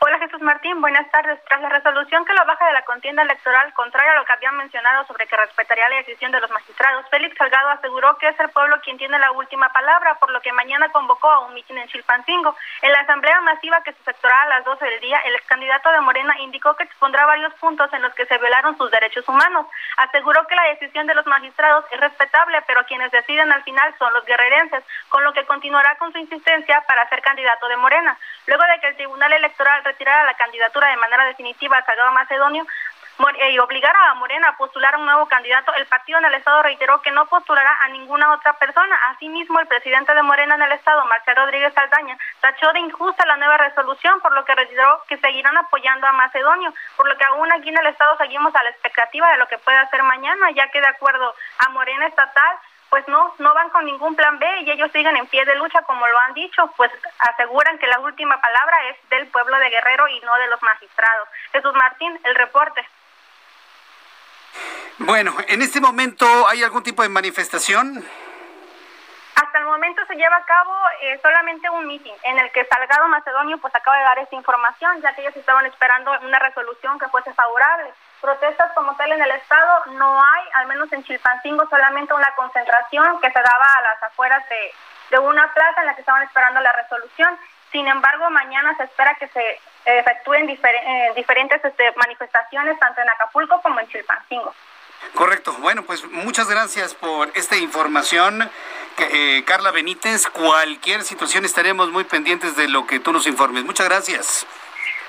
Hola Jesús Martín, buenas tardes. Tras la resolución que lo baja de la contienda electoral, contraria a lo que habían mencionado sobre que respetaría la decisión de los magistrados, Félix Salgado aseguró que es el pueblo quien tiene la última palabra, por lo que mañana convocó a un mitin en Chilpancingo. En la asamblea masiva que se efectuará a las 12 del día, el ex candidato de Morena indicó que expondrá varios puntos en los que se violaron sus derechos humanos. Aseguró que la decisión de los magistrados es respetable, pero quienes deciden al final son los guerrerenses, con lo que continuará con su insistencia para ser candidato de Morena. Luego de que el Tribunal Electoral retirar la candidatura de manera definitiva a Salgado Macedonio eh, y obligar a Morena a postular a un nuevo candidato, el partido en el Estado reiteró que no postulará a ninguna otra persona. Asimismo, el presidente de Morena en el Estado, Marcelo Rodríguez Saldaña, tachó de injusta la nueva resolución, por lo que reiteró que seguirán apoyando a Macedonio, por lo que aún aquí en el Estado seguimos a la expectativa de lo que pueda hacer mañana, ya que de acuerdo a Morena Estatal, pues no, no van con ningún plan B y ellos siguen en pie de lucha como lo han dicho, pues aseguran que la última palabra es del pueblo de Guerrero y no de los magistrados. Jesús Martín, el reporte. Bueno, en este momento hay algún tipo de manifestación. Hasta el momento se lleva a cabo eh, solamente un meeting en el que Salgado Macedonio pues acaba de dar esta información, ya que ellos estaban esperando una resolución que fuese favorable. Protestas como tal en el estado no hay, al menos en Chilpancingo solamente una concentración que se daba a las afueras de, de una plaza en la que estaban esperando la resolución. Sin embargo, mañana se espera que se efectúen eh, diferentes este, manifestaciones tanto en Acapulco como en Chilpancingo. Correcto. Bueno, pues muchas gracias por esta información, eh, Carla Benítez. Cualquier situación estaremos muy pendientes de lo que tú nos informes. Muchas gracias.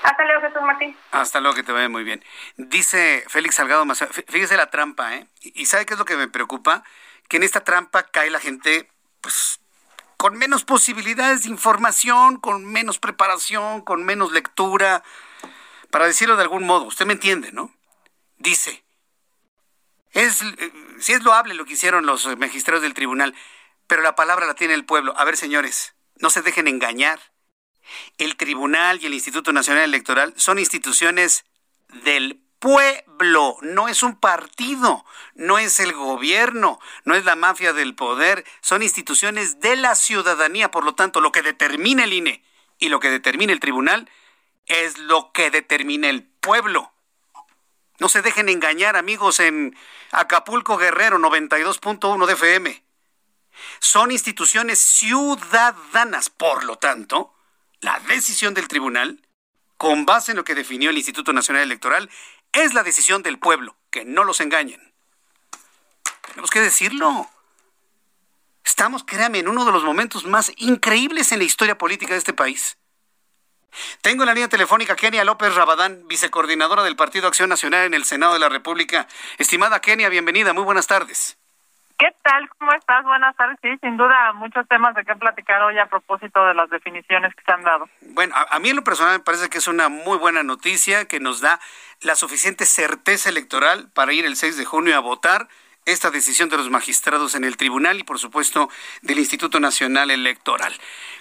Hasta luego, Jesús Martín. Hasta luego, que te vaya muy bien. Dice Félix Salgado fíjese la trampa, ¿eh? ¿Y sabe qué es lo que me preocupa? Que en esta trampa cae la gente, pues, con menos posibilidades de información, con menos preparación, con menos lectura, para decirlo de algún modo. Usted me entiende, ¿no? Dice, es, eh, si es loable lo que hicieron los magistrados del tribunal, pero la palabra la tiene el pueblo. A ver, señores, no se dejen engañar. El tribunal y el Instituto Nacional Electoral son instituciones del pueblo, no es un partido, no es el gobierno, no es la mafia del poder, son instituciones de la ciudadanía. Por lo tanto, lo que determina el INE y lo que determina el tribunal es lo que determina el pueblo. No se dejen engañar, amigos, en Acapulco Guerrero 92.1 de FM. Son instituciones ciudadanas, por lo tanto, la decisión del tribunal, con base en lo que definió el Instituto Nacional Electoral, es la decisión del pueblo, que no los engañen. Tenemos que decirlo. Estamos, créame, en uno de los momentos más increíbles en la historia política de este país. Tengo en la línea telefónica Kenia López Rabadán, vicecoordinadora del Partido Acción Nacional en el Senado de la República. Estimada Kenia, bienvenida, muy buenas tardes. ¿Qué tal? ¿Cómo estás? Buenas tardes. Sí, sin duda, muchos temas de qué platicar hoy a propósito de las definiciones que se han dado. Bueno, a, a, mí en lo personal me parece que es una muy buena noticia que nos da la suficiente certeza electoral para ir el 6 de junio a votar esta decisión de los magistrados en el tribunal y por supuesto del Instituto Nacional Electoral.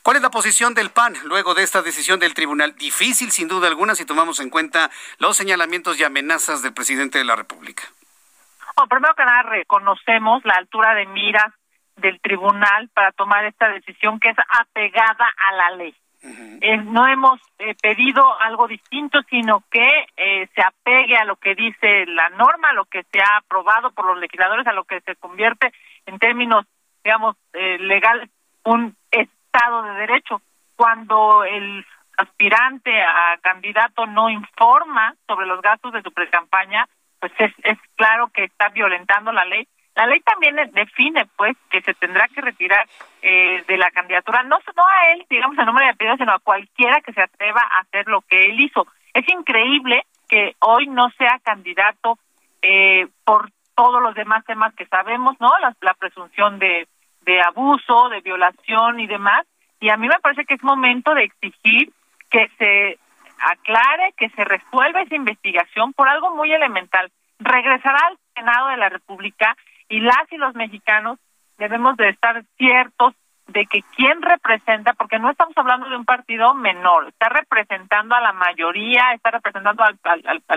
¿Cuál es la posición del PAN luego de esta decisión del tribunal? Difícil sin duda alguna si tomamos en cuenta los señalamientos y amenazas del presidente de la República. Bueno, primero que nada reconocemos la altura de miras del tribunal para tomar esta decisión que es apegada a la ley. Eh, no hemos eh, pedido algo distinto, sino que eh, se apegue a lo que dice la norma, a lo que se ha aprobado por los legisladores, a lo que se convierte en términos, digamos, legales, un Estado de Derecho. Cuando el aspirante a candidato no informa sobre los gastos de su precampaña, pues es, es claro que está violentando la ley la ley también define, pues, que se tendrá que retirar eh, de la candidatura, no, no a él, digamos, el nombre de apellido, sino a cualquiera que se atreva a hacer lo que él hizo. Es increíble que hoy no sea candidato eh, por todos los demás temas que sabemos, ¿no? La, la presunción de, de abuso, de violación y demás. Y a mí me parece que es momento de exigir que se aclare, que se resuelva esa investigación por algo muy elemental. Regresará al Senado de la República y las y los mexicanos debemos de estar ciertos de que quién representa, porque no estamos hablando de un partido menor, está representando a la mayoría, está representando al,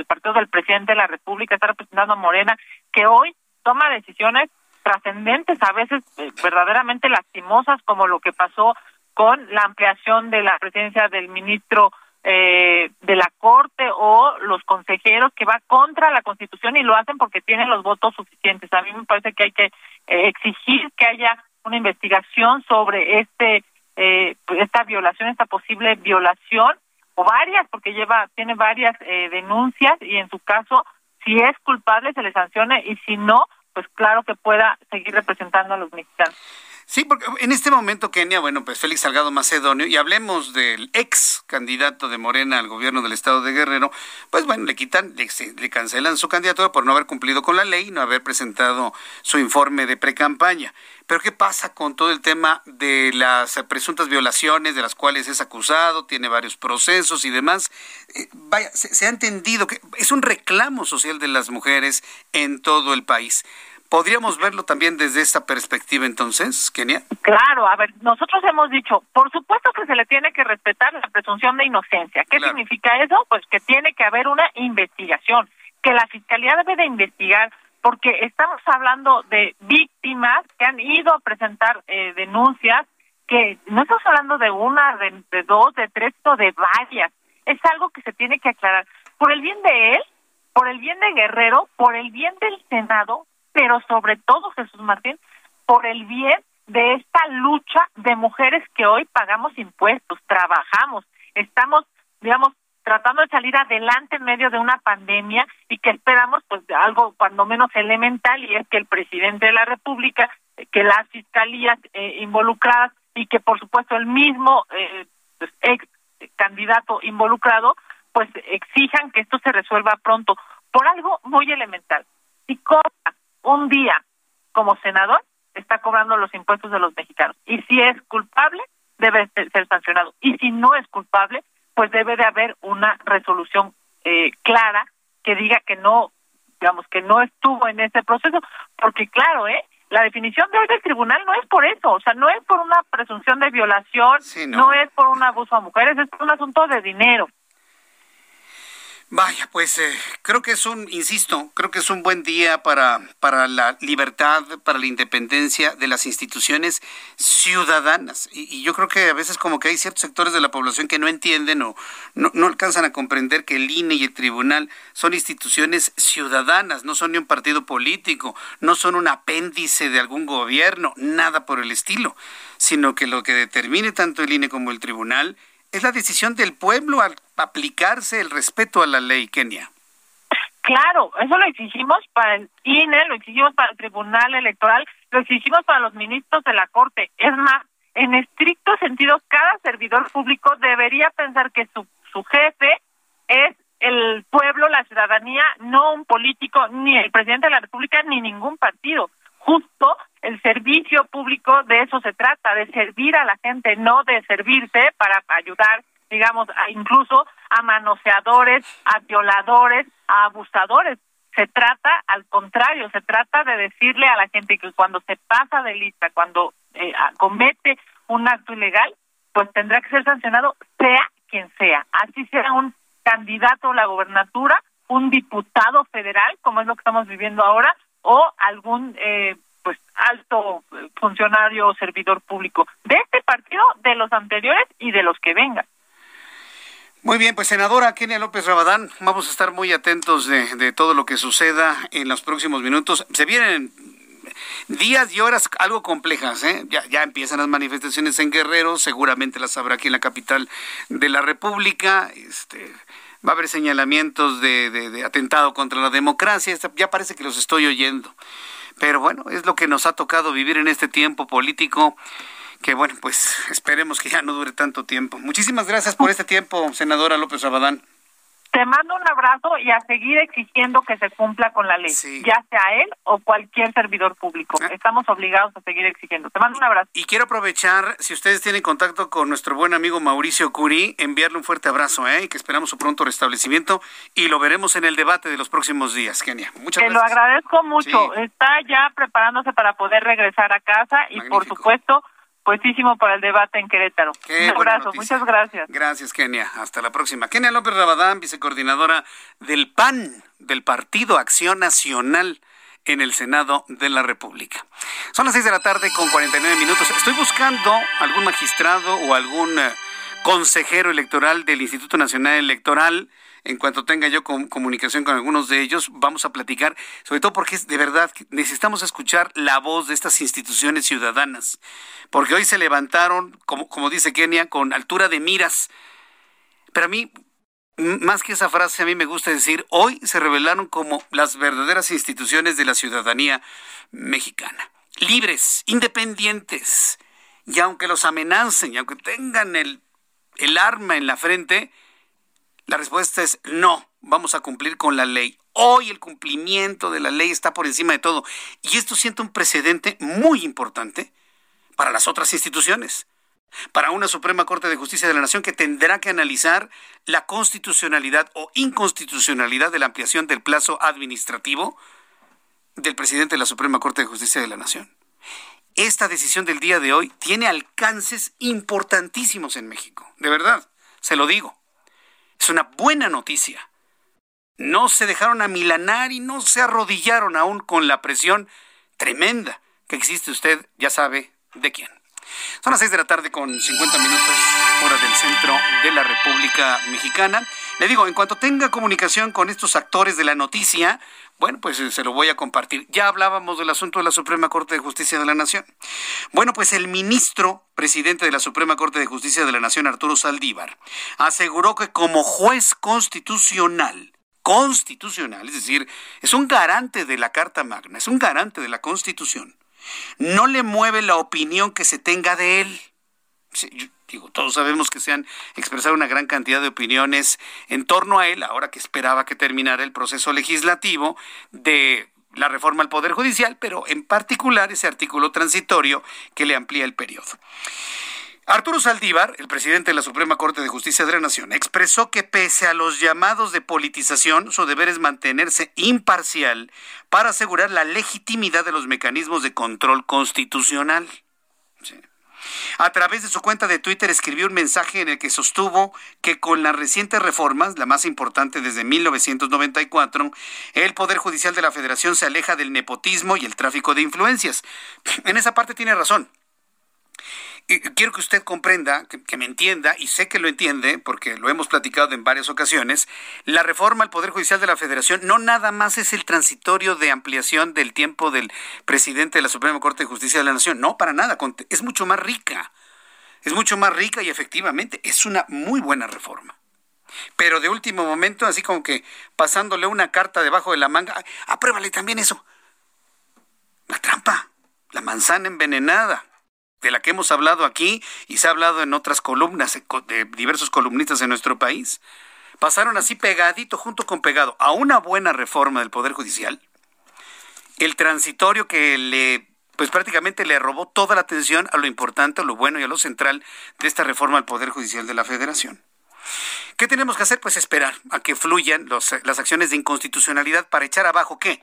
partido del presidente de la República, está representando a Morena, que hoy toma decisiones trascendentes, a veces eh, verdaderamente lastimosas, como lo que pasó con la ampliación de la presidencia del ministro eh, de la Corte o los consejeros que va contra la Constitución y lo hacen porque tienen los votos suficientes. A mí me parece que hay que eh, exigir que haya una investigación sobre este eh, esta violación, esta posible violación o varias, porque lleva tiene varias eh, denuncias y en su caso, si es culpable se le sancione y si no, pues claro que pueda seguir representando a los mexicanos. Sí, porque en este momento, Kenia, bueno, pues Félix Salgado Macedonio, y hablemos del ex candidato de Morena al gobierno del estado de Guerrero, pues bueno, le quitan, le, cancelan su candidatura por no haber cumplido con la ley, no haber presentado su informe de precampaña. Pero ¿qué pasa con todo el tema de las presuntas violaciones de las cuales es acusado? Tiene varios procesos y demás. Eh, vaya, se ha entendido que es un reclamo social de las mujeres en todo el país. ¿Podríamos verlo también desde esta perspectiva entonces, Kenia? Claro, a ver, nosotros hemos dicho, por supuesto que se le tiene que respetar la presunción de inocencia. ¿Qué significa eso? Pues que tiene que haber una investigación, que la Fiscalía debe de investigar, porque estamos hablando de víctimas que han ido a presentar eh, denuncias, que no estamos hablando de una, de, de dos, de tres o de varias. Es algo que se tiene que aclarar. Por el bien de él, por el bien de Guerrero, por el bien del Senado, pero sobre todo, Jesús Martín, por el bien de esta lucha de mujeres que hoy pagamos impuestos, trabajamos, estamos, digamos, tratando de salir adelante en medio de una pandemia y que esperamos pues algo cuando menos elemental y es que el presidente de la República, que las fiscalías eh, involucradas y que por supuesto el mismo eh, pues, ex candidato involucrado pues exijan que esto se resuelva pronto por algo muy elemental. Si un día como senador está cobrando los impuestos de los mexicanos. Y si es culpable, debe ser sancionado. Y si no es culpable, pues debe de haber una resolución eh, clara que diga que no, digamos, que no estuvo en ese proceso. Porque claro, ¿eh? La definición de hoy del tribunal no es por eso, o sea, no es por una presunción de violación, no es por un abuso a mujeres, es por un asunto de dinero. Vaya, pues eh, creo que es un, insisto, creo que es un buen día para, para la libertad, para la independencia de las instituciones ciudadanas. Y, yo creo que a veces como que hay ciertos sectores de la población que no entienden o no, no alcanzan a comprender que el INE y el tribunal son instituciones ciudadanas, no son ni un partido político, no son un apéndice de algún gobierno, nada por el estilo, sino que lo que determine tanto el INE como el tribunal es la decisión del pueblo al aplicarse el respeto a la ley, Kenia. Claro, eso lo exigimos para el INE, lo exigimos para el Tribunal Electoral, lo exigimos para los ministros de la Corte. Es más, en estricto sentido, cada servidor público debería pensar que su, su jefe es el pueblo, la ciudadanía, no un político, ni el presidente de la República, ni ningún partido. Justo el servicio público de eso se trata, de servir a la gente, no de servirse para ayudar, digamos, a, incluso a manoseadores, a violadores, a abusadores. Se trata, al contrario, se trata de decirle a la gente que cuando se pasa de lista, cuando eh, comete un acto ilegal, pues tendrá que ser sancionado, sea quien sea, así sea un candidato a la gobernatura, un diputado federal, como es lo que estamos viviendo ahora, o algún eh, pues alto funcionario o servidor público de este partido, de los anteriores y de los que vengan. Muy bien, pues senadora Kenia López Rabadán, vamos a estar muy atentos de, de todo lo que suceda en los próximos minutos. Se vienen días y horas algo complejas. ¿eh? Ya, ya empiezan las manifestaciones en Guerrero, seguramente las habrá aquí en la capital de la República. Este, va a haber señalamientos de, atentado contra la democracia. Ya parece que los estoy oyendo. Pero bueno, es lo que nos ha tocado vivir en este tiempo político que bueno, pues esperemos que ya no dure tanto tiempo. Muchísimas gracias por este tiempo, senadora López Rabadán. Te mando un abrazo y a seguir exigiendo que se cumpla con la ley, ya sea él o cualquier servidor público. Estamos obligados a seguir exigiendo. Te mando un abrazo. Y quiero aprovechar, si ustedes tienen contacto con nuestro buen amigo Mauricio Curi, enviarle un fuerte abrazo, ¿eh? Y que esperamos su pronto restablecimiento y lo veremos en el debate de los próximos días, Kenia. Muchas Te gracias. lo agradezco mucho. Está ya preparándose para poder regresar a casa y, por supuesto, puestísimo para el debate en Querétaro. Qué un abrazo, muchas gracias. Gracias, Kenia. Hasta la próxima. Kenia López Rabadán, vicecoordinadora del PAN, del Partido Acción Nacional en el Senado de la República. Son las seis de la tarde con 49 minutos. Estoy buscando algún magistrado o algún eh, consejero electoral del Instituto Nacional Electoral. En cuanto tenga yo com- comunicación con algunos de ellos, vamos a platicar, sobre todo porque es de verdad necesitamos escuchar la voz de estas instituciones ciudadanas, porque hoy se levantaron, como, como dice Kenia, con altura de miras. Pero a mí, más que esa frase, a mí me gusta decir, hoy se revelaron como las verdaderas instituciones de la ciudadanía mexicana, libres, independientes, y aunque los amenacen, y aunque tengan el, el arma en la frente, la respuesta es no, vamos a cumplir con la ley. Hoy el cumplimiento de la ley está por encima de todo. Y esto siente un precedente muy importante para las otras instituciones. Para una Suprema Corte de Justicia de la Nación que tendrá que analizar la constitucionalidad o inconstitucionalidad de la ampliación del plazo administrativo del presidente de la Suprema Corte de Justicia de la Nación. Esta decisión del día de hoy tiene alcances importantísimos en México. De verdad, se lo digo. Es una buena noticia. No se dejaron amilanar y no se arrodillaron aún con la presión tremenda que existe usted, ya sabe de quién. Son las 6 de la tarde con 50 minutos, hora del centro de la República Mexicana. Le digo, en cuanto tenga comunicación con estos actores de la noticia, bueno, pues eh, se lo voy a compartir. Ya hablábamos del asunto de la Suprema Corte de Justicia de la Nación. Bueno, pues el ministro presidente de la Suprema Corte de Justicia de la Nación, Arturo Saldívar, aseguró que como juez constitucional, constitucional, es decir, es un garante de la Carta Magna, es un garante de la Constitución, no le mueve la opinión que se tenga de él. Yo digo, todos sabemos que se han expresado una gran cantidad de opiniones en torno a él, ahora que esperaba que terminara el proceso legislativo de la reforma al Poder Judicial, pero en particular ese artículo transitorio que le amplía el periodo. Arturo Saldívar, el presidente de la Suprema Corte de Justicia de la Nación, expresó que pese a los llamados de politización, su deber es mantenerse imparcial para asegurar la legitimidad de los mecanismos de control constitucional. A través de su cuenta de Twitter escribió un mensaje en el que sostuvo que con las recientes reformas, la más importante desde 1994, el Poder Judicial de la Federación se aleja del nepotismo y el tráfico de influencias. En esa parte tiene razón. Y quiero que usted comprenda, que, que, me entienda, y sé que lo entiende, porque lo hemos platicado en varias ocasiones, la reforma al Poder Judicial de la Federación no nada más es el transitorio de ampliación del tiempo del presidente de la Suprema Corte de Justicia de la Nación, no, para nada, es mucho más rica, es mucho más rica y efectivamente es una muy buena reforma. Pero de último momento, así como que pasándole una carta debajo de la manga, apruébale también eso. La trampa, la manzana envenenada de la que hemos hablado aquí y se ha hablado en otras columnas de diversos columnistas en nuestro país. Pasaron así pegadito, junto con pegado, a una buena reforma del Poder Judicial, el transitorio que le, pues prácticamente le robó toda la atención a lo importante, a lo bueno y a lo central de esta reforma al Poder Judicial de la Federación. ¿Qué tenemos que hacer? Pues esperar a que fluyan las acciones de inconstitucionalidad para echar abajo qué?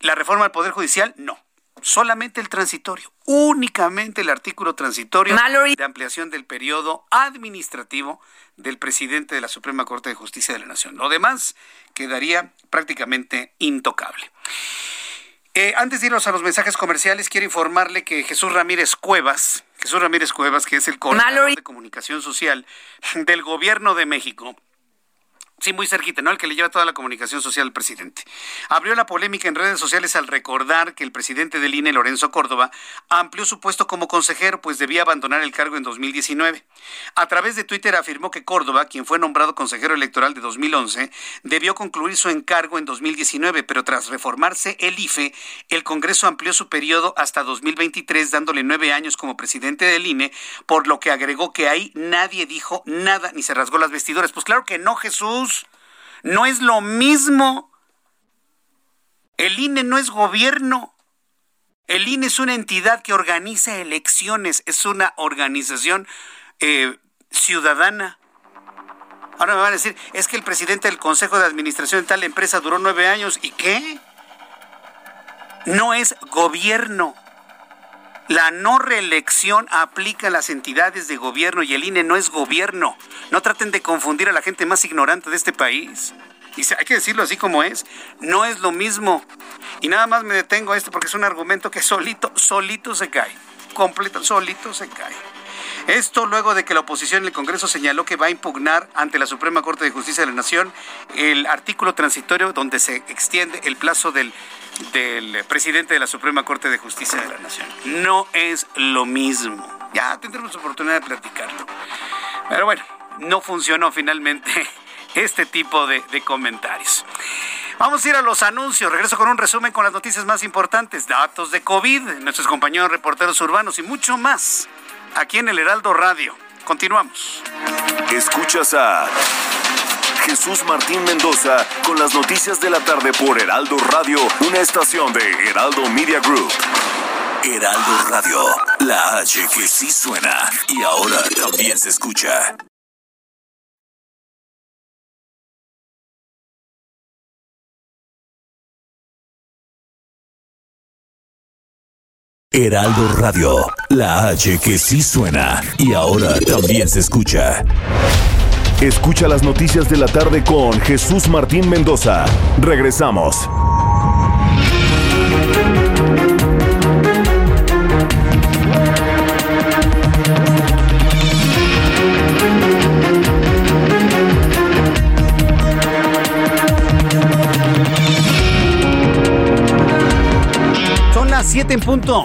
¿La reforma al Poder Judicial? No solamente el transitorio, únicamente el artículo transitorio Mallory. de ampliación del periodo administrativo del presidente de la Suprema Corte de Justicia de la Nación. Lo demás quedaría prácticamente intocable. Eh, antes de irnos a los mensajes comerciales, quiero informarle que Jesús Ramírez Cuevas, Jesús Ramírez Cuevas, que es el coordinador de comunicación social del gobierno de México, Sí, muy cerquita, ¿no? El que le lleva toda la comunicación social al presidente. Abrió la polémica en redes sociales al recordar que el presidente del INE, Lorenzo Córdoba, amplió su puesto como consejero, pues debía abandonar el cargo en 2019. A través de Twitter afirmó que Córdoba, quien fue nombrado consejero electoral de 2011, debió concluir su encargo en 2019, pero tras reformarse el IFE, el Congreso amplió su periodo hasta 2023, dándole nueve años como presidente del INE, por lo que agregó que ahí nadie dijo nada ni se rasgó las vestiduras. Pues claro que no, Jesús. No es lo mismo. El INE no es gobierno. El INE es una entidad que organiza elecciones, es una organización eh, ciudadana. Ahora me van a decir, es que el presidente del Consejo de Administración de tal empresa duró nueve años. ¿Y qué? No es gobierno. La no reelección aplica a las entidades de gobierno y el INE no es gobierno. No traten de confundir a la gente más ignorante de este país. Y hay que decirlo así como es. No es lo mismo. Y nada más me detengo a esto porque es un argumento que solito, solito se cae. Completo, solito se cae. Esto luego de que la oposición en el Congreso señaló que va a impugnar ante la Suprema Corte de Justicia de la Nación el artículo transitorio donde se extiende el plazo del del presidente de la Suprema Corte de Justicia de la Nación. No es lo mismo. Ya tendremos oportunidad de platicarlo. Pero bueno, no funcionó finalmente [laughs] este tipo de, comentarios. Vamos a ir a los anuncios. Regreso con un resumen con las noticias más importantes, datos de COVID, nuestros compañeros reporteros urbanos y mucho más aquí en el Heraldo Radio. Continuamos. Escuchas a Jesús Martín Mendoza con las noticias de la tarde por Heraldo Radio, una estación de Heraldo Media Group. Heraldo Radio, la H que sí suena y ahora también se escucha. Heraldo Radio, la H que sí suena y ahora también se escucha. Escucha las noticias de la tarde con Jesús Martín Mendoza. Regresamos. Son las 7 en punto,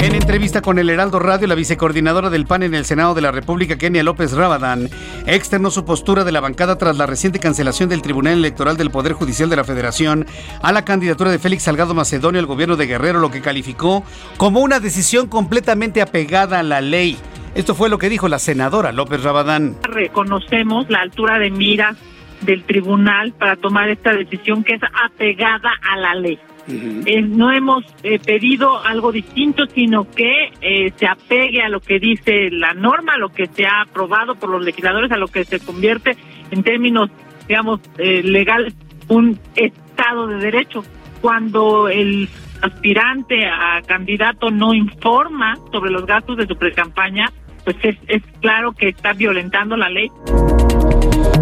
En entrevista con el Heraldo Radio, la vicecoordinadora del PAN en el Senado de la República, Kenia López Rabadán, externó su postura de la bancada tras la reciente cancelación del Tribunal Electoral del Poder Judicial de la Federación a la candidatura de Félix Salgado Macedonio al gobierno de Guerrero, lo que calificó como una decisión completamente apegada a la ley. Esto fue lo que dijo la senadora López Rabadán. Reconocemos la altura de mira del tribunal para tomar esta decisión que es apegada a la ley. Eh, no hemos eh, pedido algo distinto, sino que eh, se apegue a lo que dice la norma, a lo que se ha aprobado por los legisladores, a lo que se convierte en términos, digamos, legales, un Estado de Derecho. Cuando el aspirante a candidato no informa sobre los gastos de su precampaña, pues es, es claro que está violentando la ley.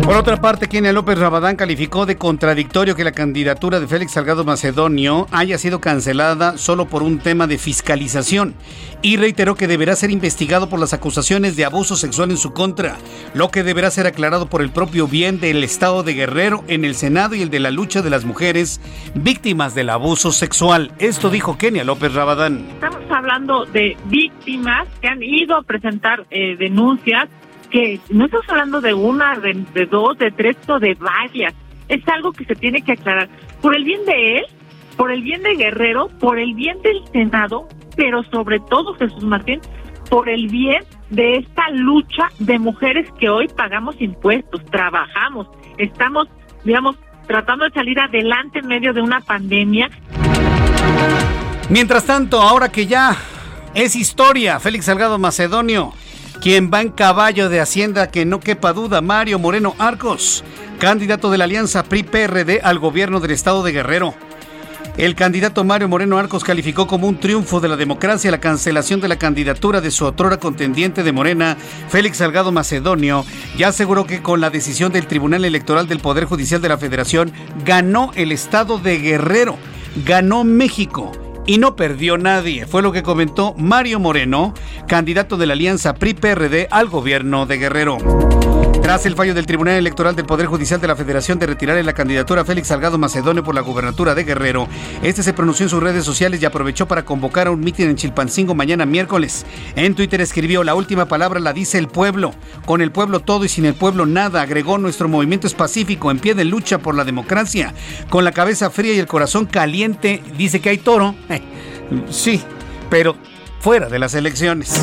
Por otra parte, Kenia López Rabadán calificó de contradictorio que la candidatura de Félix Salgado Macedonio haya sido cancelada solo por un tema de fiscalización y reiteró que deberá ser investigado por las acusaciones de abuso sexual en su contra, lo que deberá ser aclarado por el propio bien del Estado de Guerrero en el Senado y el de la lucha de las mujeres víctimas del abuso sexual. Esto dijo Kenia López Rabadán. Estamos hablando de víctimas que han ido a presentar eh, denuncias que no estamos hablando de una, de, dos, de tres o de varias. Es algo que se tiene que aclarar por el bien de él, por el bien de Guerrero, por el bien del Senado, pero sobre todo, Jesús Martín, por el bien de esta lucha de mujeres que hoy pagamos impuestos, trabajamos, estamos, digamos, tratando de salir adelante en medio de una pandemia. Mientras tanto, ahora que ya es historia, Félix Salgado Macedonio quien va en caballo de Hacienda, que no quepa duda, Mario Moreno Arcos, candidato de la alianza PRI-PRD al gobierno del estado de Guerrero. El candidato Mario Moreno Arcos calificó como un triunfo de la democracia la cancelación de la candidatura de su otrora contendiente de Morena, Félix Salgado Macedonio, y aseguró que con la decisión del Tribunal Electoral del Poder Judicial de la Federación ganó el estado de Guerrero, ganó México y no perdió nadie. Fue lo que comentó Mario Moreno, candidato de la alianza PRI-PRD al gobierno de Guerrero. Tras el fallo del Tribunal Electoral del Poder Judicial de la Federación de retirarle la candidatura a Félix Salgado Macedonio por la gubernatura de Guerrero, este se pronunció en sus redes sociales y aprovechó para convocar a un mitin en Chilpancingo mañana miércoles. En Twitter escribió, la última palabra la dice el pueblo. Con el pueblo todo y sin el pueblo nada. Agregó, nuestro movimiento es pacífico, en pie de lucha por la democracia. Con la cabeza fría y el corazón caliente, dice que hay toro. [laughs] Sí, pero fuera de las elecciones.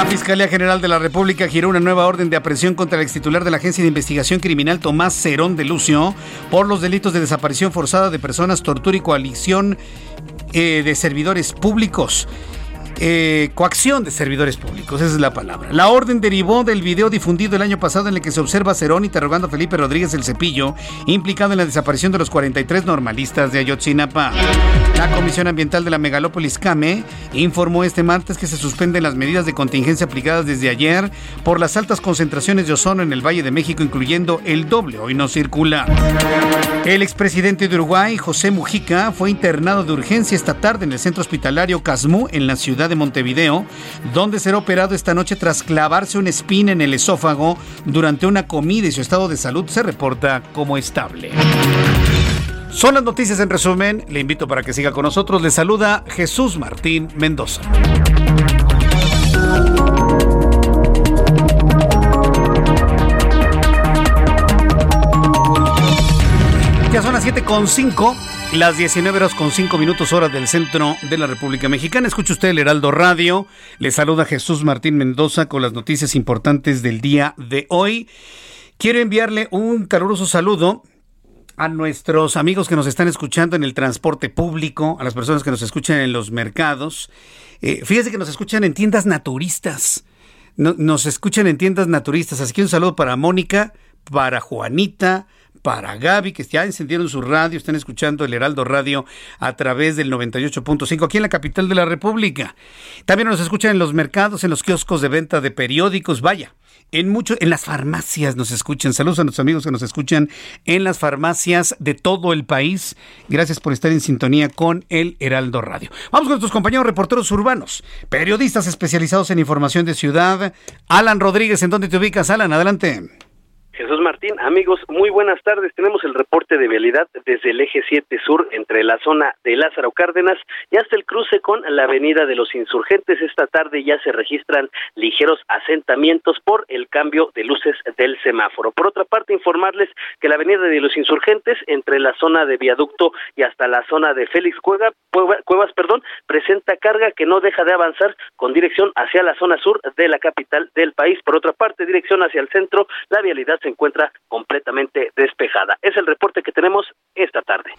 La Fiscalía General de la República giró una nueva orden de aprehensión contra el ex titular de la Agencia de Investigación Criminal Tomás Cerón de Lucio por los delitos de desaparición forzada de personas, tortura y coalición eh, de servidores públicos. Eh, coacción de servidores públicos, esa es la palabra. La orden derivó del video difundido el año pasado en el que se observa a Cerón interrogando a Felipe Rodríguez el Cepillo, implicado en la desaparición de los 43 normalistas de Ayotzinapa. La Comisión Ambiental de la Megalópolis CAME informó este martes que se suspenden las medidas de contingencia aplicadas desde ayer por las altas concentraciones de ozono en el Valle de México, incluyendo el doble hoy no circula. El expresidente de Uruguay, José Mujica, fue internado de urgencia esta tarde en el centro hospitalario Casmú, en la ciudad de Montevideo, donde será operado esta noche tras clavarse una espina en el esófago durante una comida y su estado de salud se reporta como estable. Son las noticias en resumen. Le invito para que siga con nosotros. Le saluda Jesús Martín Mendoza. Ya son las 7.5, las 19 horas con 5 minutos horas del centro de la República Mexicana. Escucha usted el Heraldo Radio. Le saluda Jesús Martín Mendoza con las noticias importantes del día de hoy. Quiero enviarle un caluroso saludo a nuestros amigos que nos están escuchando en el transporte público, a las personas que nos escuchan en los mercados. Eh, fíjese que nos escuchan en tiendas naturistas. nos escuchan en tiendas naturistas. Así que un saludo para Mónica, para Juanita, Gaby, que ya encendieron su radio, están escuchando el Heraldo Radio a través del 98.5 aquí en la capital de la República. También nos escuchan en los mercados, en los kioscos de venta de periódicos, vaya. En mucho, en las farmacias nos escuchan. Saludos a nuestros amigos que nos escuchan en las farmacias de todo el país. Gracias por estar en sintonía con el Heraldo Radio. Vamos con nuestros compañeros reporteros urbanos, periodistas especializados en información de ciudad. Alan Rodríguez, ¿en dónde te ubicas, Alan? Adelante. Jesús Martín, amigos, muy buenas tardes. Tenemos el reporte de vialidad desde el eje 7 sur entre la zona de Lázaro Cárdenas y hasta el cruce con la avenida de los Insurgentes. Esta tarde ya se registran ligeros asentamientos por el cambio de luces del semáforo. Por otra parte, informarles que la avenida de los Insurgentes entre la zona de viaducto y hasta la zona de Félix Cueva, Cuevas, perdón, presenta carga que no deja de avanzar con dirección hacia la zona sur de la capital del país. Por otra parte, dirección hacia el centro, la vialidad se encuentra completamente despejada. Es el reporte que tenemos esta tarde.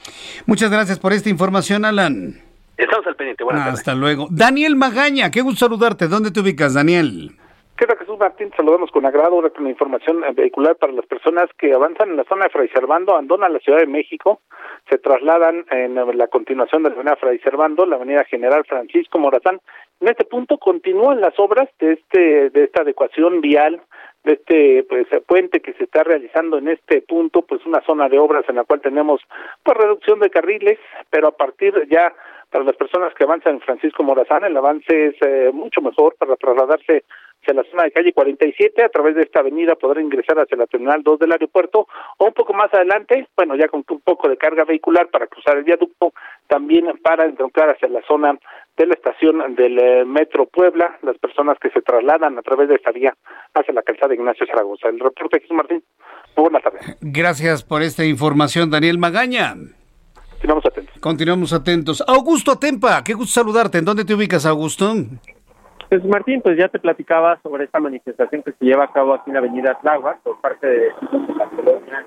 Muchas gracias por esta información, Alan. Estamos al pendiente. Buenas Hasta luego. Daniel Magaña, qué gusto saludarte. ¿Dónde te ubicas, Daniel? ¿Qué tal, Jesús Martín? Saludamos con agrado ahora con la información vehicular para las personas que avanzan en la zona de Fray Servando, a la Ciudad de México, se trasladan en la continuación de la avenida Fray Servando, la avenida General Francisco Morazán. En este punto continúan las obras de este de esta adecuación vial de este pues puente que se está realizando en este punto pues una zona de obras en la cual tenemos pues reducción de carriles pero a partir ya para las personas que avanzan en Francisco Morazán el avance es eh, mucho mejor para trasladarse hacia la zona de calle 47 a través de esta avenida podrá ingresar hacia la terminal 2 del aeropuerto o un poco más adelante bueno ya con un poco de carga vehicular para cruzar el viaducto también para entrar hacia la zona de la estación del eh, Metro Puebla, las personas que se trasladan a través de esta vía hacia la calzada Ignacio Zaragoza. El reporte Jesús Martín. Muy buenas tardes. Gracias por esta información, Daniel Magaña. Continuamos atentos. Continuamos atentos. Augusto Atempa, qué gusto saludarte. ¿En dónde te ubicas, Augusto? Jesús Martín, pues ya te platicaba sobre esta manifestación que se lleva a cabo aquí en la avenida Tláhuac por parte de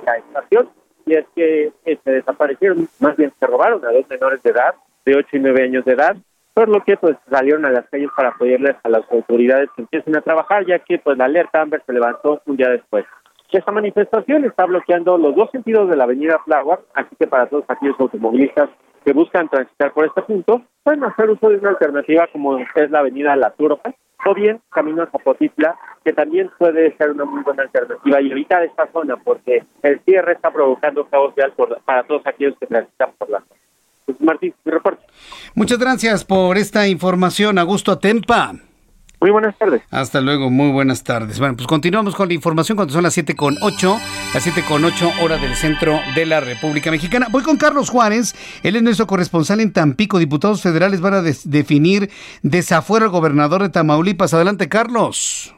La Estación. Y es que eh, se desaparecieron, más bien se robaron a dos menores de edad, de 8 y 9 años de edad, por lo que pues salieron a las calles para apoyarles a las autoridades que empiecen a trabajar, ya que pues la alerta Amber se levantó un día después. Esta manifestación está bloqueando los dos sentidos de la avenida Tláhuac, así que para todos aquellos automovilistas que buscan transitar por este punto, pueden hacer uso de una alternativa como es la avenida La Turba, o bien camino a Zapotitla, que también puede ser una muy buena alternativa y evitar esta zona, porque el cierre está provocando caos vial para todos aquellos que transitan por la zona. Pues, Martín, mi reporte. Muchas gracias por esta información, Augusto Atempa. Muy buenas tardes. Hasta luego, muy buenas tardes. Bueno, pues continuamos con la información cuando son las siete con ocho, las siete con ocho hora del centro de la República Mexicana. Voy con Carlos Juárez, él es nuestro corresponsal en Tampico. Diputados federales van a definir desafuero al gobernador de Tamaulipas. Adelante, Carlos.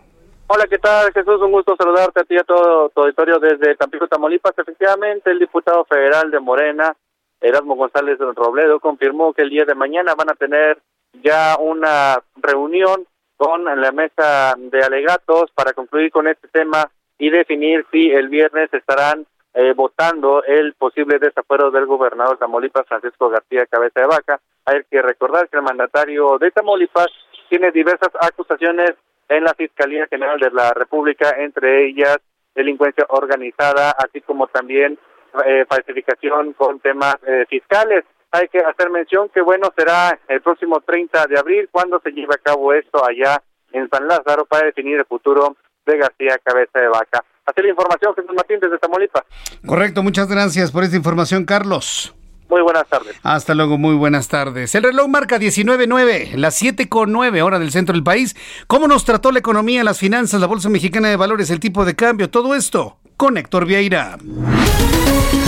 Hola, ¿qué tal, Jesús? Un gusto saludarte a ti y a todo tu auditorio desde Tampico, Tamaulipas. Efectivamente, el diputado federal de Morena, Erasmo González Robledo, confirmó que el día de mañana van a tener ya una reunión con la mesa de alegatos para concluir con este tema y definir si el viernes estarán eh, votando el posible desafuero del gobernador de Tamaulipas, Francisco García Cabeza de Vaca. Hay que recordar que el mandatario de Tamaulipas tiene diversas acusaciones en la Fiscalía General de la República, entre ellas delincuencia organizada, así como también eh, falsificación con temas eh, fiscales hay que hacer mención que, bueno, será el próximo 30 de abril cuando se lleve a cabo esto allá en San Lázaro para definir el futuro de García Cabeza de Vaca. Así la información, Jesús Martín, desde Tamaulipas. Correcto, muchas gracias por esta información, Carlos. Muy buenas tardes. Hasta luego, muy buenas tardes. El reloj marca 19.9, las 7.9 hora del centro del país. ¿Cómo nos trató la economía, las finanzas, la Bolsa Mexicana de Valores, el tipo de cambio, todo esto? Con Héctor Vieira.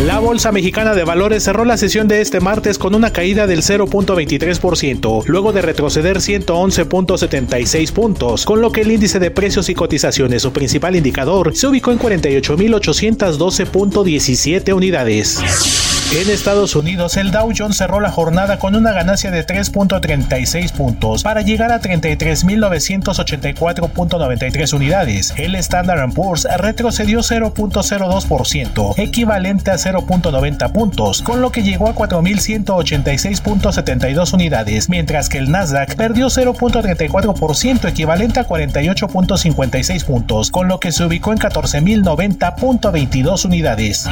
La Bolsa Mexicana de Valores cerró la sesión de este martes con una caída del 0.23%, luego de retroceder 111.76 puntos, con lo que el índice de precios y cotizaciones, su principal indicador, se ubicó en 48.812.17 unidades. En Estados Unidos, el Dow Jones cerró la jornada con una ganancia de 3.36 puntos para llegar a 33.984.93 unidades. El Standard Poor's retrocedió 0.02%, equivalente a 0.90 puntos, con lo que llegó a 4.186.72 unidades, mientras que el Nasdaq perdió 0.34%, equivalente a 48.56 puntos, con lo que se ubicó en 14.090.22 unidades.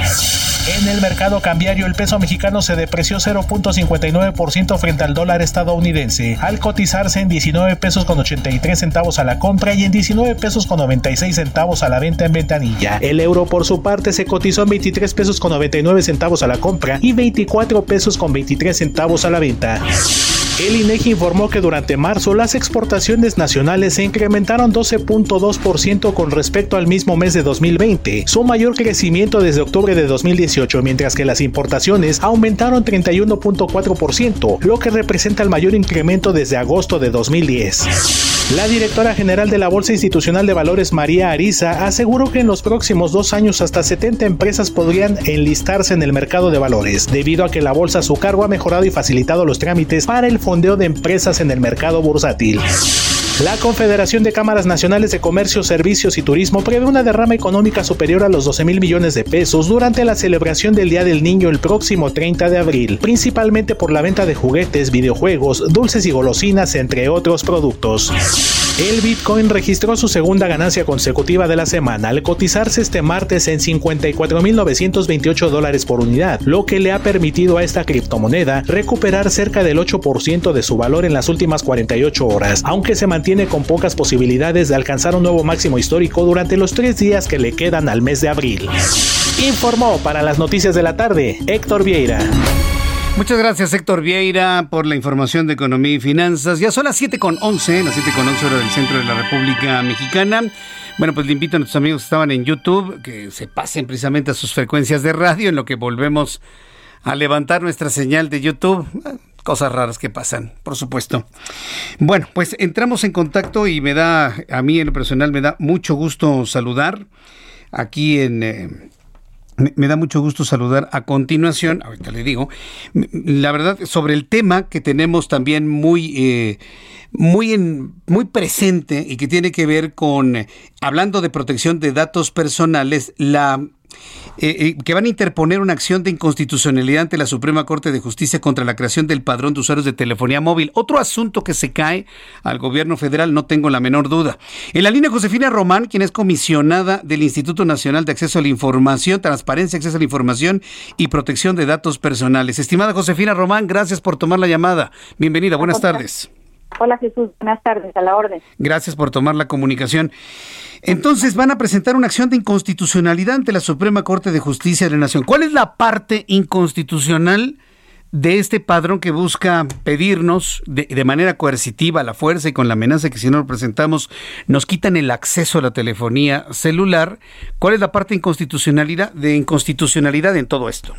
En el mercado cambiario el peso mexicano se depreció 0.59% frente al dólar estadounidense, al cotizarse en 19 pesos con 83 centavos a la compra y en 19 pesos con 96 centavos a la venta en ventanilla. El euro por su parte se cotizó en 23 pesos con 99 centavos a la compra y 24 pesos con 23 centavos a la venta. El INEGI informó que durante marzo las exportaciones nacionales se incrementaron 12.2% con respecto al mismo mes de 2020, su mayor crecimiento desde octubre de 2018, mientras que las importaciones aumentaron 31.4%, lo que representa el mayor incremento desde agosto de 2010. La directora general de la Bolsa Institucional de Valores, María Ariza, aseguró que en los próximos dos años hasta 70 empresas podrían enlistarse en el mercado de valores, debido a que la bolsa a su cargo ha mejorado y facilitado los trámites para el fondeo de empresas en el mercado bursátil. La Confederación de Cámaras Nacionales de Comercio, Servicios y Turismo prevé una derrama económica superior a los 12 mil millones de pesos durante la celebración del Día del Niño el próximo 30 de abril, principalmente por la venta de juguetes, videojuegos, dulces y golosinas, entre otros productos. El Bitcoin registró su segunda ganancia consecutiva de la semana al cotizarse este martes en 54.928 dólares por unidad, lo que le ha permitido a esta criptomoneda recuperar cerca del 8% de su valor en las últimas 48 horas, aunque se mantiene con pocas posibilidades de alcanzar un nuevo máximo histórico durante los tres días que le quedan al mes de abril. Informó para las noticias de la tarde Héctor Vieira. Muchas gracias Héctor Vieira por la información de economía y finanzas. Ya son las 7 con 11, las 7 con 11 horas del centro de la República Mexicana. Bueno, pues le invito a nuestros amigos que estaban en YouTube que se pasen precisamente a sus frecuencias de radio en lo que volvemos a levantar nuestra señal de YouTube. Cosas raras que pasan, por supuesto. Bueno, pues entramos en contacto y me da, a mí en lo personal, me da mucho gusto saludar aquí en... Eh, me, da mucho gusto saludar a continuación, ahorita le digo, la verdad, sobre el tema que tenemos también muy, eh, muy, en, muy presente y que tiene que ver con, hablando de protección de datos personales, la eh, que van a interponer una acción de inconstitucionalidad ante la Suprema Corte de Justicia contra la creación del padrón de usuarios de telefonía móvil. Otro asunto que se cae al gobierno federal, no tengo la menor duda. En la línea Josefina Román, quien es comisionada del Instituto Nacional de Acceso a la Información, Transparencia, Acceso a la Información y Protección de Datos Personales. Estimada Josefina Román, gracias por tomar la llamada. Bienvenida, buenas tardes. Hola Jesús, buenas tardes, a la orden. Gracias por tomar la comunicación. Entonces van a presentar una acción de inconstitucionalidad ante la Suprema Corte de Justicia de la Nación. ¿Cuál es la parte inconstitucional de este padrón que busca pedirnos de, manera coercitiva, a la fuerza y con la amenaza que si no lo presentamos nos quitan el acceso a la telefonía celular? ¿Cuál es la parte inconstitucionalidad de inconstitucionalidad en todo esto?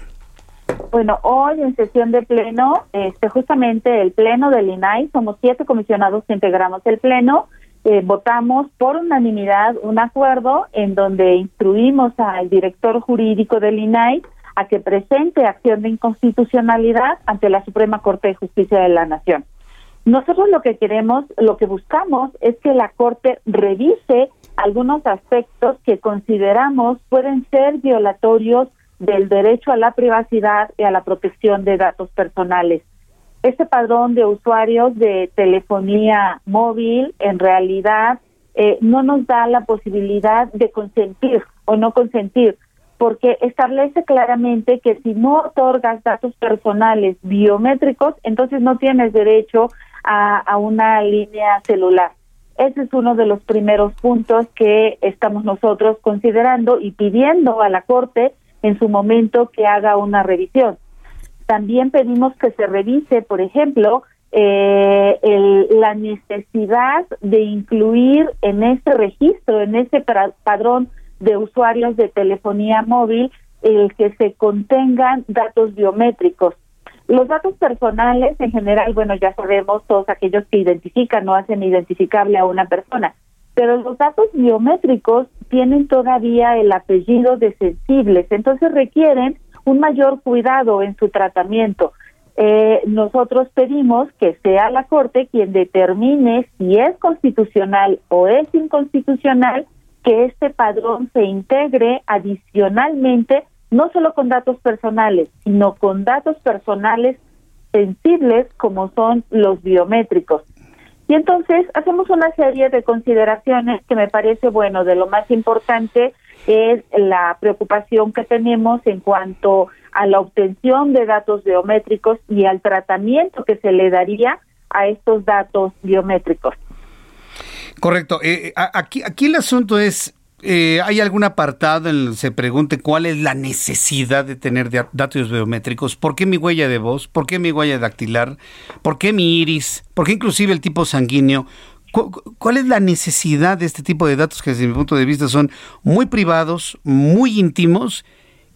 Bueno, hoy en sesión de pleno, este, justamente el pleno del INAI, somos siete comisionados que integramos el pleno, eh, votamos por unanimidad un acuerdo en donde instruimos al director jurídico del INAI a que presente acción de inconstitucionalidad ante la Suprema Corte de Justicia de la Nación. Nosotros lo que queremos, lo que buscamos es que la Corte revise algunos aspectos que consideramos pueden ser violatorios del derecho a la privacidad y a la protección de datos personales. Este padrón de usuarios de telefonía móvil en realidad eh, no nos da la posibilidad de consentir o no consentir, porque establece claramente que si no otorgas datos personales biométricos, entonces no tienes derecho a, a una línea celular. Ese es uno de los primeros puntos que estamos nosotros considerando y pidiendo a la Corte en su momento que haga una revisión. También pedimos que se revise, por ejemplo, eh, la necesidad de incluir en este registro, en este padrón de usuarios de telefonía móvil, el que se contengan datos biométricos. Los datos personales, en general, bueno, ya sabemos todos aquellos que identifican o hacen identificable a una persona, pero los datos biométricos tienen todavía el apellido de sensibles, entonces requieren un mayor cuidado en su tratamiento. Eh, nosotros pedimos que sea la Corte quien determine si es constitucional o es inconstitucional que este padrón se integre adicionalmente no solo con datos personales, sino con datos personales sensibles como son los biométricos. Y entonces hacemos una serie de consideraciones que me parece, bueno, de lo más importante es la preocupación que tenemos en cuanto a la obtención de datos biométricos y al tratamiento que se le daría a estos datos biométricos. Correcto. Eh, aquí, aquí el asunto es, eh, ¿hay algún apartado en el que se pregunte cuál es la necesidad de tener datos biométricos? ¿Por qué mi huella de voz? ¿Por qué mi huella dactilar? ¿Por qué mi iris? ¿Por qué inclusive el tipo sanguíneo? ¿Cuál es la necesidad de este tipo de datos que desde mi punto de vista son muy privados, muy íntimos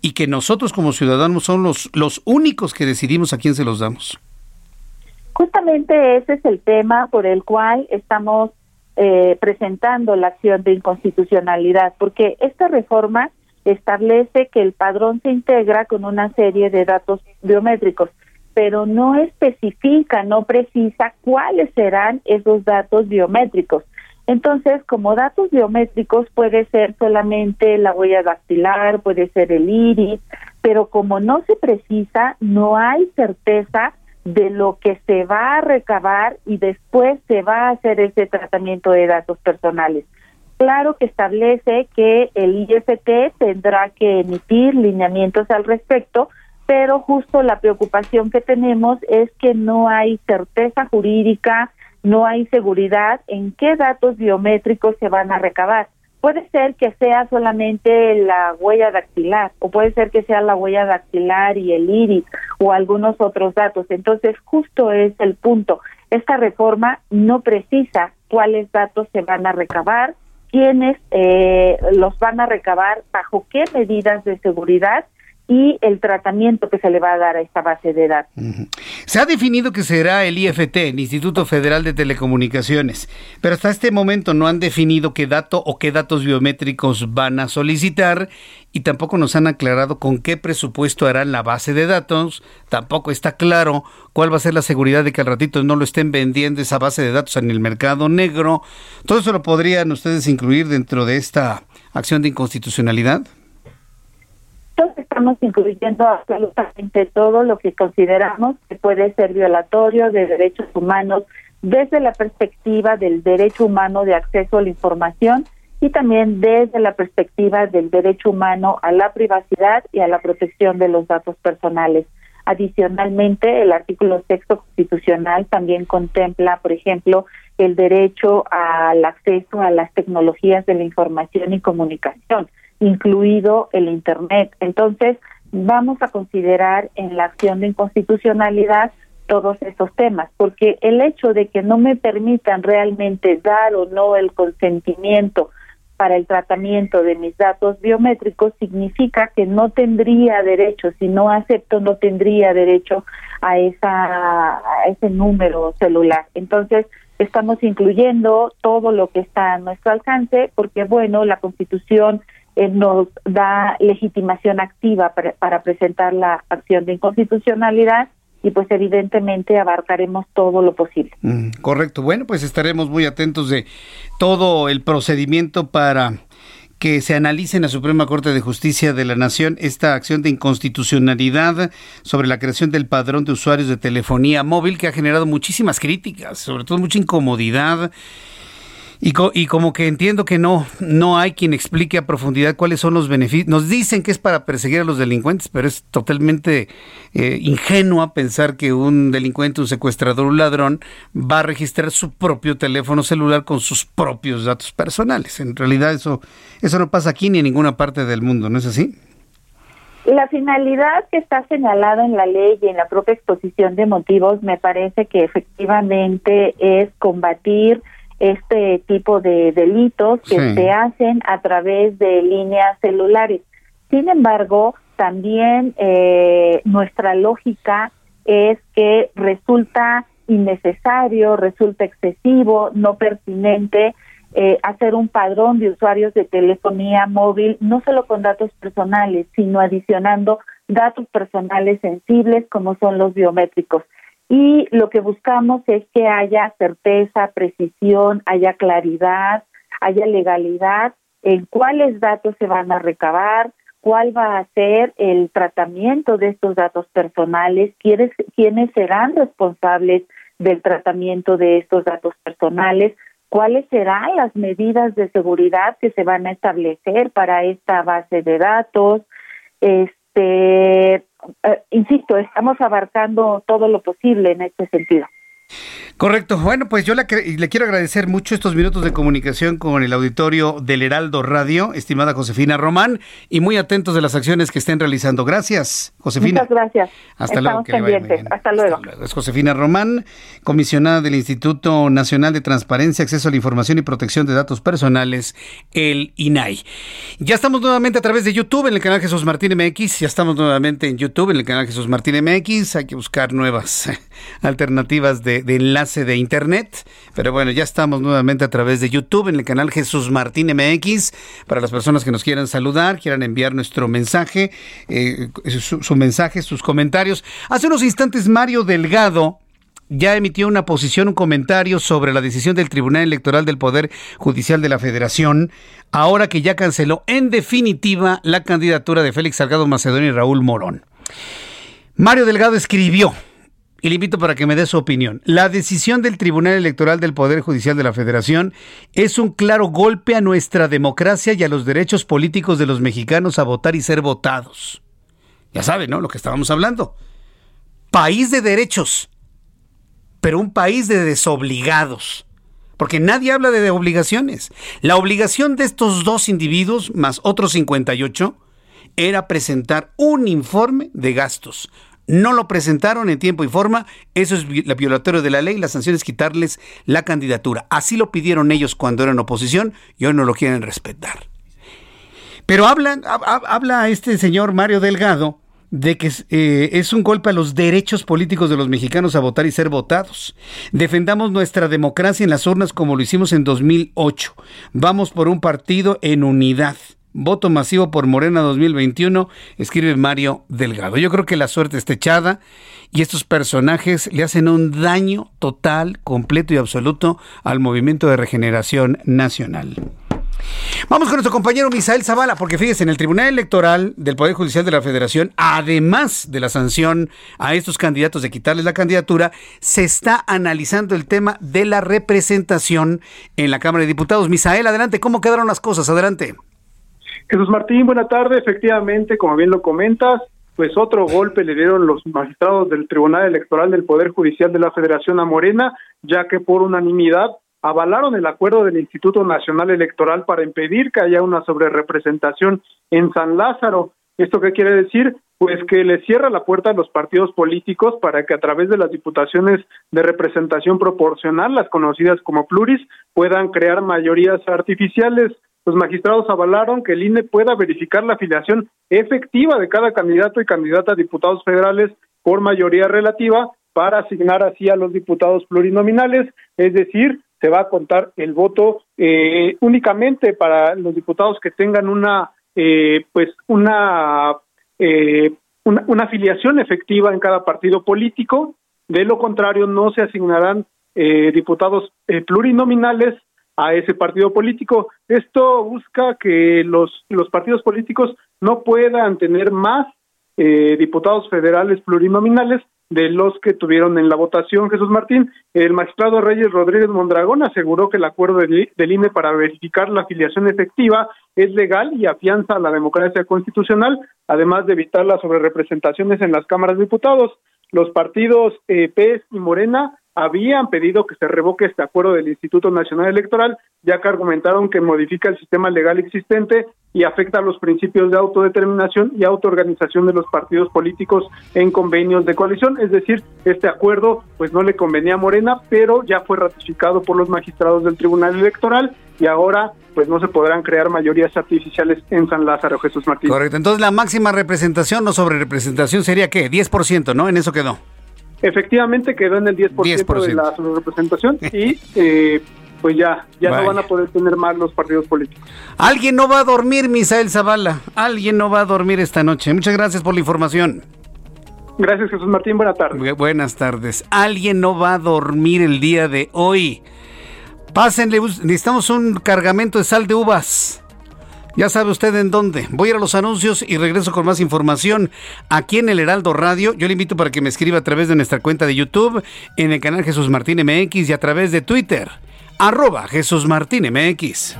y que nosotros como ciudadanos son los, los únicos que decidimos a quién se los damos? Justamente ese es el tema por el cual estamos eh, presentando la acción de inconstitucionalidad, porque esta reforma establece que el padrón se integra con una serie de datos biométricos pero no especifica, no precisa cuáles serán esos datos biométricos. Entonces, como datos biométricos puede ser solamente la huella dactilar, puede ser el iris, pero como no se precisa, no hay certeza de lo que se va a recabar y después se va a hacer ese tratamiento de datos personales. Claro que establece que el IFT tendrá que emitir lineamientos al respecto, pero justo la preocupación que tenemos es que no hay certeza jurídica, no hay seguridad en qué datos biométricos se van a recabar. Puede ser que sea solamente la huella dactilar o puede ser que sea la huella dactilar y el iris o algunos otros datos. Entonces, justo es el punto. Esta reforma no precisa cuáles datos se van a recabar, quiénes eh, los van a recabar, bajo qué medidas de seguridad y el tratamiento que se le va a dar a esta base de datos. Se ha definido que será el IFT, el Instituto Federal de Telecomunicaciones, pero hasta este momento no han definido qué dato o qué datos biométricos van a solicitar y tampoco nos han aclarado con qué presupuesto harán la base de datos, tampoco está claro cuál va a ser la seguridad de que al ratito no lo estén vendiendo esa base de datos en el mercado negro. ¿Todo eso lo podrían ustedes incluir dentro de esta acción de inconstitucionalidad? Estamos incluyendo absolutamente todo lo que consideramos que puede ser violatorio de derechos humanos desde la perspectiva del derecho humano de acceso a la información y también desde la perspectiva del derecho humano a la privacidad y a la protección de los datos personales. Adicionalmente, el artículo sexto constitucional también contempla, por ejemplo, el derecho al acceso a las tecnologías de la información y comunicación, incluido el Internet. Entonces, vamos a considerar en la acción de inconstitucionalidad todos esos temas, porque el hecho de que no me permitan realmente dar o no el consentimiento para el tratamiento de mis datos biométricos significa que no tendría derecho, si no acepto no tendría derecho a esa a ese número celular. Entonces, estamos incluyendo todo lo que está a nuestro alcance porque bueno, la Constitución eh, nos da legitimación activa para, para presentar la acción de inconstitucionalidad y pues evidentemente abarcaremos todo lo posible. Mm, correcto. Bueno, pues estaremos muy atentos de todo el procedimiento para que se analice en la Suprema Corte de Justicia de la Nación esta acción de inconstitucionalidad sobre la creación del padrón de usuarios de telefonía móvil que ha generado muchísimas críticas, sobre todo mucha incomodidad y, y, como que entiendo que no, no hay quien explique a profundidad cuáles son los beneficios. Nos dicen que es para perseguir a los delincuentes, pero es totalmente eh, ingenuo pensar que un delincuente, un secuestrador, un ladrón va a registrar su propio teléfono celular con sus propios datos personales. En realidad eso, eso no pasa aquí ni en ninguna parte del mundo, ¿no es así? La finalidad que está señalada en la ley y en la propia exposición de motivos me parece que efectivamente es combatir este tipo de delitos que se hacen a través de líneas celulares. Sin embargo, también eh, nuestra lógica es que resulta innecesario, resulta excesivo, no pertinente eh, hacer un padrón de usuarios de telefonía móvil, no solo con datos personales, sino adicionando datos personales sensibles como son los biométricos y lo que buscamos es que haya certeza, precisión, haya claridad, haya legalidad en cuáles datos se van a recabar, cuál va a ser el tratamiento de estos datos personales, quiénes, quiénes serán responsables del tratamiento de estos datos personales, cuáles serán las medidas de seguridad que se van a establecer para esta base de datos, este eh, insisto, estamos abarcando todo lo posible en este sentido. Correcto. Bueno, pues yo le, le, quiero agradecer mucho estos minutos de comunicación con el auditorio del Heraldo Radio, estimada Josefina Román, y muy atentos de las acciones que estén realizando. Gracias, Josefina. Muchas gracias. Hasta luego. Hasta luego. Hasta luego. Es Josefina Román, comisionada del Instituto Nacional de Transparencia, Acceso a la Información y Protección de Datos Personales, el INAI. Ya estamos nuevamente a través de YouTube en el canal Jesús Martín MX. Ya estamos nuevamente en YouTube en el canal Jesús Martín MX. Hay que buscar nuevas [laughs] alternativas de enlace de internet. Pero bueno, ya estamos nuevamente a través de YouTube en el canal Jesús Martín MX. Para las personas que nos quieran saludar, quieran enviar nuestro mensaje, eh, su, mensaje, sus comentarios. Hace unos instantes Mario Delgado ya emitió una posición, un comentario sobre la decisión del Tribunal Electoral del Poder Judicial de la Federación, ahora que ya canceló en definitiva la candidatura de Félix Salgado Macedonio y Raúl Morón. Mario Delgado escribió, y le invito para que me dé su opinión. La decisión del Tribunal Electoral del Poder Judicial de la Federación es un claro golpe a nuestra democracia y a los derechos políticos de los mexicanos a votar y ser votados. Ya saben, ¿no? Lo que estábamos hablando. País de derechos, pero un país de desobligados. Porque nadie habla de obligaciones. La obligación de estos dos individuos, más otros 58, era presentar un informe de gastos no lo presentaron en tiempo y forma, eso es la violatorio de la ley, la sanción es quitarles la candidatura. Así lo pidieron ellos cuando eran oposición y hoy no lo quieren respetar. Pero habla, habla este señor Mario Delgado de que eh, es un golpe a los derechos políticos de los mexicanos a votar y ser votados. Defendamos nuestra democracia en las urnas como lo hicimos en 2008. Vamos por un partido en unidad. Voto masivo por Morena 2021, escribe Mario Delgado. Yo creo que la suerte está echada y estos personajes le hacen un daño total, completo y absoluto al movimiento de regeneración nacional. Vamos con nuestro compañero Misael Zavala, porque fíjese, en el Tribunal Electoral del Poder Judicial de la Federación, además de la sanción a estos candidatos de quitarles la candidatura, se está analizando el tema de la representación en la Cámara de Diputados. Misael, adelante, ¿cómo quedaron las cosas? Adelante. Jesús Martín, buena tarde. Efectivamente, como bien lo comentas, pues otro golpe le dieron los magistrados del Tribunal Electoral del Poder Judicial de la Federación a Morena, ya que por unanimidad avalaron el acuerdo del Instituto Nacional Electoral para impedir que haya una sobrerepresentación en San Lázaro. ¿Esto qué quiere decir? Pues que le cierra la puerta a los partidos políticos para que a través de las diputaciones de representación proporcional, las conocidas como pluris, puedan crear mayorías artificiales. Los magistrados avalaron que el INE pueda verificar la afiliación efectiva de cada candidato y candidata a diputados federales por mayoría relativa para asignar así a los diputados plurinominales, es decir, se va a contar el voto eh, únicamente para los diputados que tengan una eh, pues una, eh, una, una afiliación efectiva en cada partido político de lo contrario no se asignarán diputados plurinominales a ese partido político. Esto busca que los, los partidos políticos no puedan tener más eh, diputados federales plurinominales de los que tuvieron en la votación Jesús Martín. El magistrado Reyes Rodríguez Mondragón aseguró que el acuerdo del, INE para verificar la afiliación efectiva es legal y afianza la democracia constitucional, además de evitar las sobrerepresentaciones en las cámaras de diputados. Los partidos eh, PES y Morena habían pedido que se revoque este acuerdo del Instituto Nacional Electoral, ya que argumentaron que modifica el sistema legal existente y afecta los principios de autodeterminación y autoorganización de los partidos políticos en convenios de coalición. Es decir, este acuerdo pues no le convenía a Morena, pero ya fue ratificado por los magistrados del Tribunal Electoral y ahora pues no se podrán crear mayorías artificiales en San Lázaro, Jesús Martín. Correcto, entonces la máxima representación o sobre representación sería qué, 10%, ¿no? En eso quedó. Efectivamente quedó en el 10%, de la representación y eh, pues ya, ya no van a poder tener más los partidos políticos. Alguien no va a dormir, Misael Zavala. Alguien no va a dormir esta noche. Muchas gracias por la información. Gracias, Jesús Martín. Buenas tardes. Buenas tardes. Alguien no va a dormir el día de hoy. Pásenle, necesitamos un cargamento de sal de uvas. Ya sabe usted en dónde. Voy a ir a los anuncios y regreso con más información aquí en el Heraldo Radio. Yo le invito para que me escriba a través de nuestra cuenta de YouTube, en el canal Jesús Martín MX y a través de Twitter, arroba Jesús Martín MX.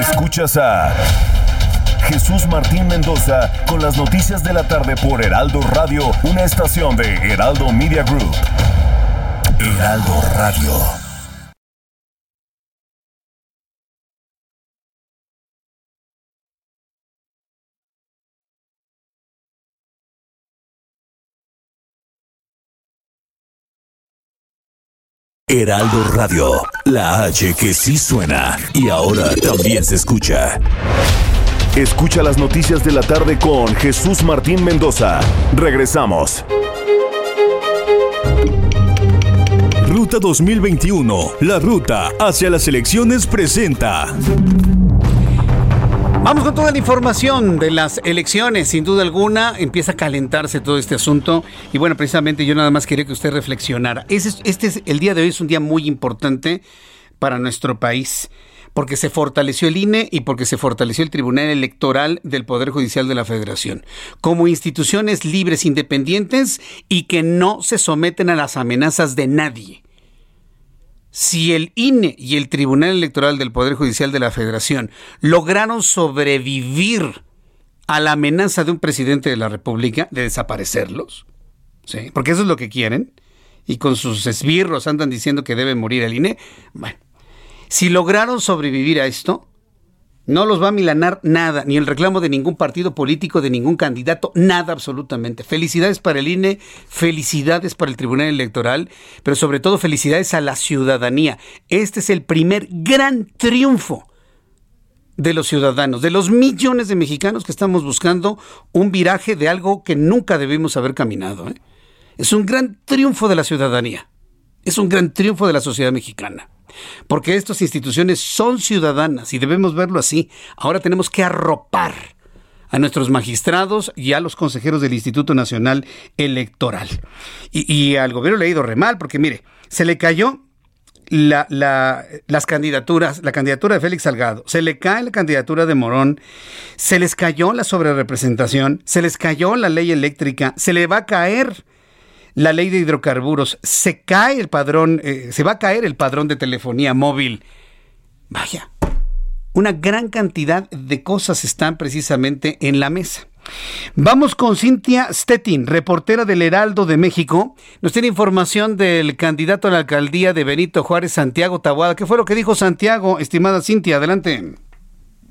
Escuchas a Jesús Martín Mendoza con las noticias de la tarde por Heraldo Radio, una estación de Heraldo Media Group. Heraldo Radio. Heraldo Radio, la H que sí suena y ahora también se escucha. Escucha las noticias de la tarde con Jesús Martín Mendoza. Regresamos. Ruta 2021, la ruta hacia las elecciones presenta. Vamos con toda la información de las elecciones. Sin duda alguna, empieza a calentarse todo este asunto. Y bueno, precisamente yo nada más quería que usted reflexionara. Este es, el día de hoy es un día muy importante para nuestro país. Porque se fortaleció el INE y porque se fortaleció el Tribunal Electoral del Poder Judicial de la Federación. Como instituciones libres, independientes y que no se someten a las amenazas de nadie si el INE y el Tribunal Electoral del Poder Judicial de la Federación lograron sobrevivir a la amenaza de un presidente de la República de desaparecerlos, ¿sí? porque eso es lo que quieren, y con sus esbirros andan diciendo que debe morir el INE, bueno, si lograron sobrevivir a esto, no los va a milanar nada, ni el reclamo de ningún partido político, de ningún candidato, nada absolutamente. Felicidades para el INE, felicidades para el Tribunal Electoral, pero sobre todo felicidades a la ciudadanía. Este es el primer gran triunfo de los ciudadanos, de los millones de mexicanos que estamos buscando un viraje de algo que nunca debimos haber caminado. ¿eh? Es un gran triunfo de la ciudadanía. Es un gran triunfo de la sociedad mexicana porque estas instituciones son ciudadanas y debemos verlo así. Ahora tenemos que arropar a nuestros magistrados y a los consejeros del Instituto Nacional Electoral. Y, al gobierno le ha ido re mal, porque mire, se le cayó la, las candidaturas, la candidatura de Félix Salgado, se le cae la candidatura de Morón, se les cayó la sobrerepresentación, se les cayó la ley eléctrica, se le va a caer la ley de hidrocarburos, se cae el padrón, eh, se va a caer el padrón de telefonía móvil. Vaya, una gran cantidad de cosas están precisamente en la mesa. Vamos con Cintia Stettin, reportera del Heraldo de México. Nos tiene información del candidato a la alcaldía de Benito Juárez, Santiago Tabuada. ¿Qué fue lo que dijo Santiago? Estimada Cintia, adelante.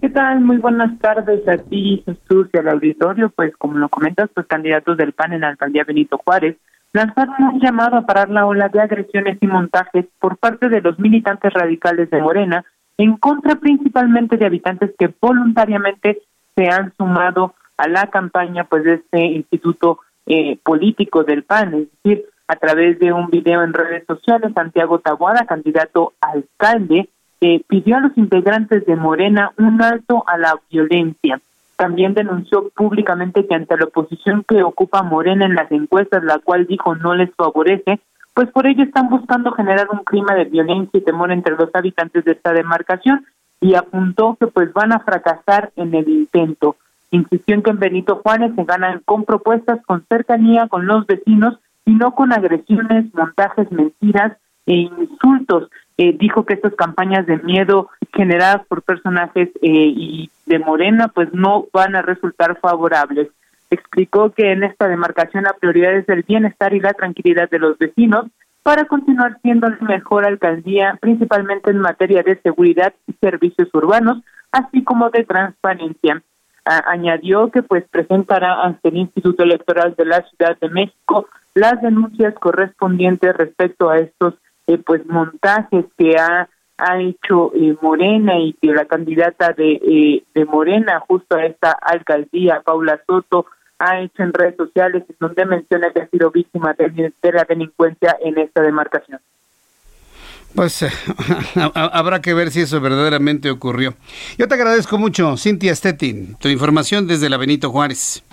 ¿Qué tal? Muy buenas tardes a ti, Jesús, y al auditorio. Pues como lo comentas, pues candidatos del PAN en la alcaldía Benito Juárez lanzaron un llamado a parar la ola de agresiones y montajes por parte de los militantes radicales de Morena en contra principalmente de habitantes que voluntariamente se han sumado a la campaña pues de este instituto eh, político del PAN, es decir, a través de un video en redes sociales, Santiago Taboada, candidato alcalde, eh, pidió a los integrantes de Morena un alto a la violencia. También denunció públicamente que ante la oposición que ocupa Morena en las encuestas, la cual dijo no les favorece, pues por ello están buscando generar un clima de violencia y temor entre los habitantes de esta demarcación y apuntó que pues van a fracasar en el intento. Insistió en que en Benito Juárez se ganan con propuestas, con cercanía con los vecinos y no con agresiones, montajes, mentiras e insultos. Eh, dijo que estas campañas de miedo generadas por personajes eh, y de Morena pues no van a resultar favorables. Explicó que en esta demarcación la prioridad es el bienestar y la tranquilidad de los vecinos para continuar siendo la mejor alcaldía, principalmente en materia de seguridad y servicios urbanos, así como de transparencia añadió que pues presentará ante el Instituto Electoral de la Ciudad de México las denuncias correspondientes respecto a estos eh, pues montajes que ha ha hecho eh, Morena y que la candidata de, eh, de Morena justo a esta alcaldía, Paula Soto, ha hecho en redes sociales, donde menciona que ha sido víctima de la delincuencia en esta demarcación. Pues eh, [laughs] habrá que ver si eso verdaderamente ocurrió. Yo te agradezco mucho, Cintia Stettin, tu información desde la Benito Juárez.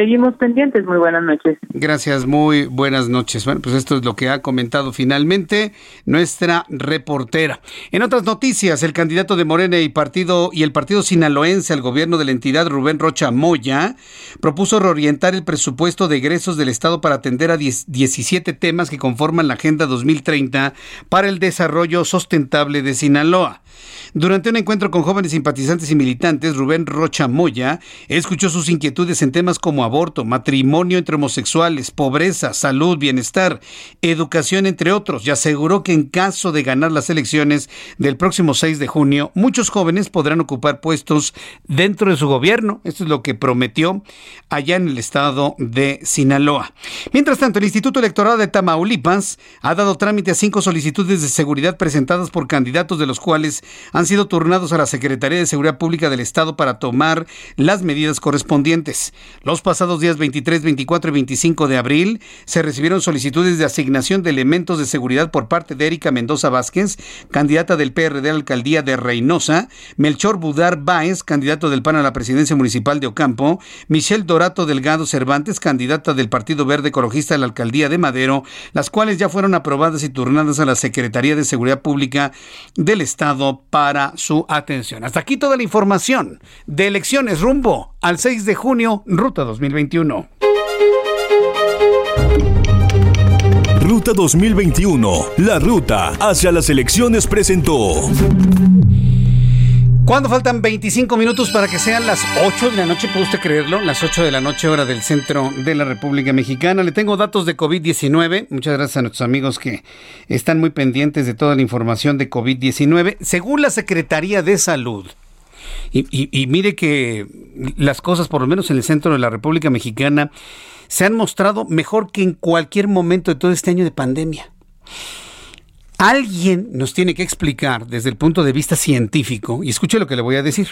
Seguimos pendientes. Muy buenas noches. Gracias, muy buenas noches. Bueno, pues esto es lo que ha comentado finalmente nuestra reportera. En otras noticias, el candidato de Morena y partido y el partido sinaloense al gobierno de la entidad Rubén Rocha Moya propuso reorientar el presupuesto de egresos del Estado para atender a 17 temas que conforman la Agenda 2030 para el desarrollo sustentable de Sinaloa. Durante un encuentro con jóvenes simpatizantes y militantes, Rubén Rocha Moya escuchó sus inquietudes en temas como aborto, matrimonio entre homosexuales, pobreza, salud, bienestar, educación, entre otros, y aseguró que en caso de ganar las elecciones del próximo 6 de junio, muchos jóvenes podrán ocupar puestos dentro de su gobierno. Esto es lo que prometió allá en el estado de Sinaloa. Mientras tanto, el Instituto Electoral de Tamaulipas ha dado trámite a cinco solicitudes de seguridad presentadas por candidatos de los cuales han sido turnados a la Secretaría de Seguridad Pública del Estado para tomar las medidas correspondientes. Los pasados días 23, 24 y 25 de abril se recibieron solicitudes de asignación de elementos de seguridad por parte de Erika Mendoza Vázquez, candidata del PRD a la alcaldía de Reynosa, Melchor Budar Báez, candidato del PAN a la presidencia municipal de Ocampo, Michelle Dorato Delgado Cervantes, candidata del Partido Verde Ecologista a la alcaldía de Madero, las cuales ya fueron aprobadas y turnadas a la Secretaría de Seguridad Pública del Estado para su atención. Hasta aquí toda la información de elecciones rumbo al 6 de junio, ruta 2021. Ruta 2021, la ruta hacia las elecciones presentó. Cuando faltan 25 minutos para que sean las 8 de la noche, ¿puede usted creerlo? Las 8 de la noche, hora del centro de la República Mexicana. Le tengo datos de COVID-19. Muchas gracias a nuestros amigos que están muy pendientes de toda la información de COVID-19. Según la Secretaría de Salud, y, mire que las cosas, por lo menos en el centro de la República Mexicana, se han mostrado mejor que en cualquier momento de todo este año de pandemia. Alguien nos tiene que explicar desde el punto de vista científico, y escuche lo que le voy a decir,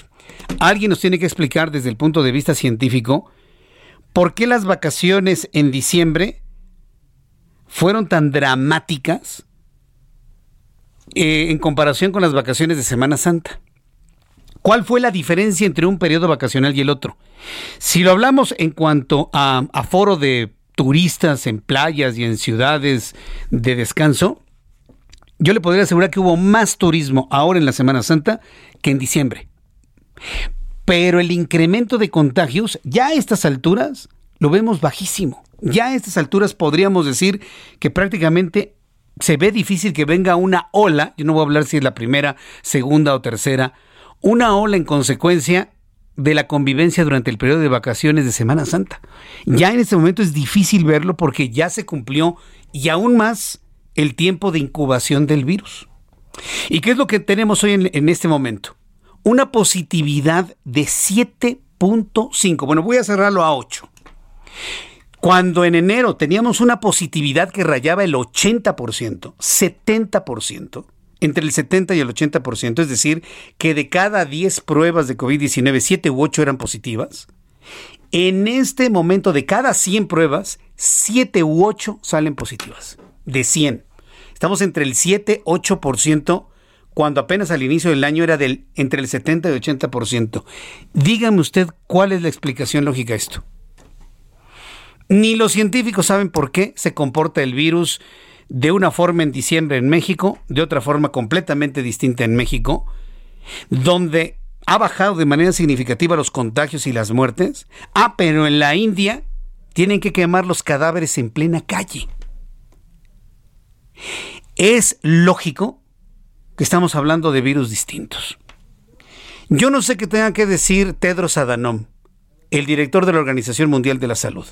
alguien nos tiene que explicar desde el punto de vista científico por qué las vacaciones en diciembre fueron tan dramáticas eh, en comparación con las vacaciones de Semana Santa. ¿Cuál fue la diferencia entre un periodo vacacional y el otro? Si lo hablamos en cuanto a aforo de turistas en playas y en ciudades de descanso, yo le podría asegurar que hubo más turismo ahora en la Semana Santa que en diciembre. Pero el incremento de contagios ya a estas alturas lo vemos bajísimo. Ya a estas alturas podríamos decir que prácticamente se ve difícil que venga una ola, yo no voy a hablar si es la primera, segunda o tercera, una ola en consecuencia de la convivencia durante el periodo de vacaciones de Semana Santa. Ya en este momento es difícil verlo porque ya se cumplió y aún más el tiempo de incubación del virus. ¿Y qué es lo que tenemos hoy en, este momento? Una positividad de 7.5. Bueno, voy a cerrarlo a 8. Cuando en enero teníamos una positividad que rayaba el 80%, 70%, entre el 70 y el 80%, es decir, que de cada 10 pruebas de COVID-19, 7 u 8 eran positivas, en este momento de cada 100 pruebas, 7 u 8 salen positivas. De 100. Estamos entre el 7 8% cuando apenas al inicio del año era del entre el 70 y el 80%. Dígame usted cuál es la explicación lógica a esto. Ni los científicos saben por qué se comporta el virus de una forma en diciembre en México, de otra forma completamente distinta en México, donde ha bajado de manera significativa los contagios y las muertes. Ah, pero en la India tienen que quemar los cadáveres en plena calle. Es lógico que estamos hablando de virus distintos. Yo no sé qué tenga que decir Tedros Adhanom, el director de la Organización Mundial de la Salud.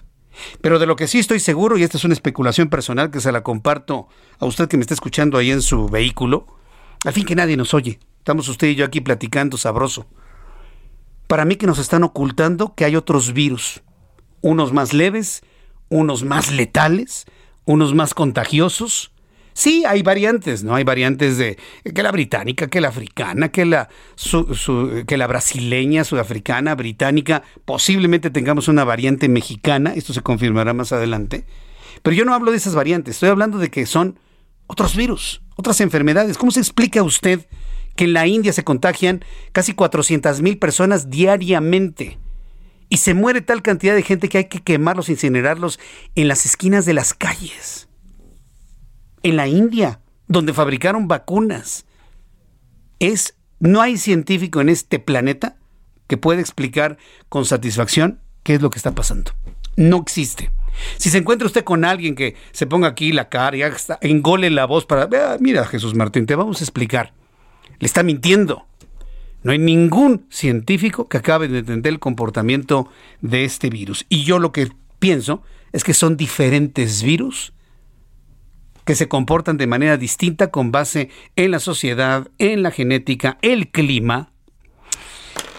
Pero de lo que sí estoy seguro, y esta es una especulación personal que se la comparto a usted que me está escuchando ahí en su vehículo, al fin que nadie nos oye. Estamos usted y yo aquí platicando sabroso. Para mí que nos están ocultando que hay otros virus, unos más leves, unos más letales, unos más contagiosos, Sí, hay variantes, ¿no? Hay variantes de que la británica, que la africana, que la, que la brasileña, sudafricana, británica. Posiblemente tengamos una variante mexicana, esto se confirmará más adelante. Pero yo no hablo de esas variantes, estoy hablando de que son otros virus, otras enfermedades. ¿Cómo se explica usted que en la India se contagian casi 400 mil personas diariamente? Y se muere tal cantidad de gente que hay que quemarlos, incinerarlos en las esquinas de las calles en la India, donde fabricaron vacunas. Es, no hay científico en este planeta que pueda explicar con satisfacción qué es lo que está pasando. No existe. Si se encuentra usted con alguien que se ponga aquí la cara y engole la voz para, mira Jesús Martín, te vamos a explicar. Le está mintiendo. No hay ningún científico que acabe de entender el comportamiento de este virus. Y yo lo que pienso es que son diferentes virus que se comportan de manera distinta con base en la sociedad, en la genética, el clima.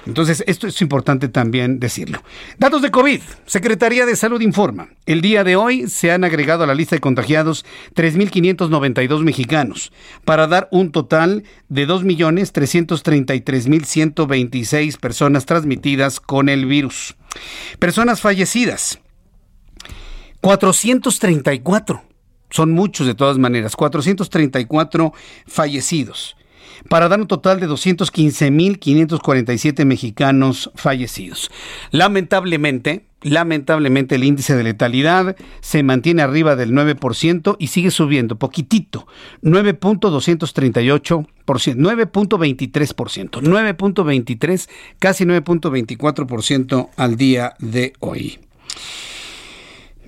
Entonces, esto es importante también decirlo. Datos de COVID. Secretaría de Salud informa. El día de hoy se han agregado a la lista de contagiados 3.592 mexicanos, para dar un total de 2.333.126 personas transmitidas con el virus. Personas fallecidas. 434 son muchos de todas maneras, 434 fallecidos, para dar un total de 215.547 mexicanos fallecidos. Lamentablemente, lamentablemente el índice de letalidad se mantiene arriba del 9% y sigue subiendo poquitito, 9.238%, 9.23%, 9.23, casi 9.24% al día de hoy.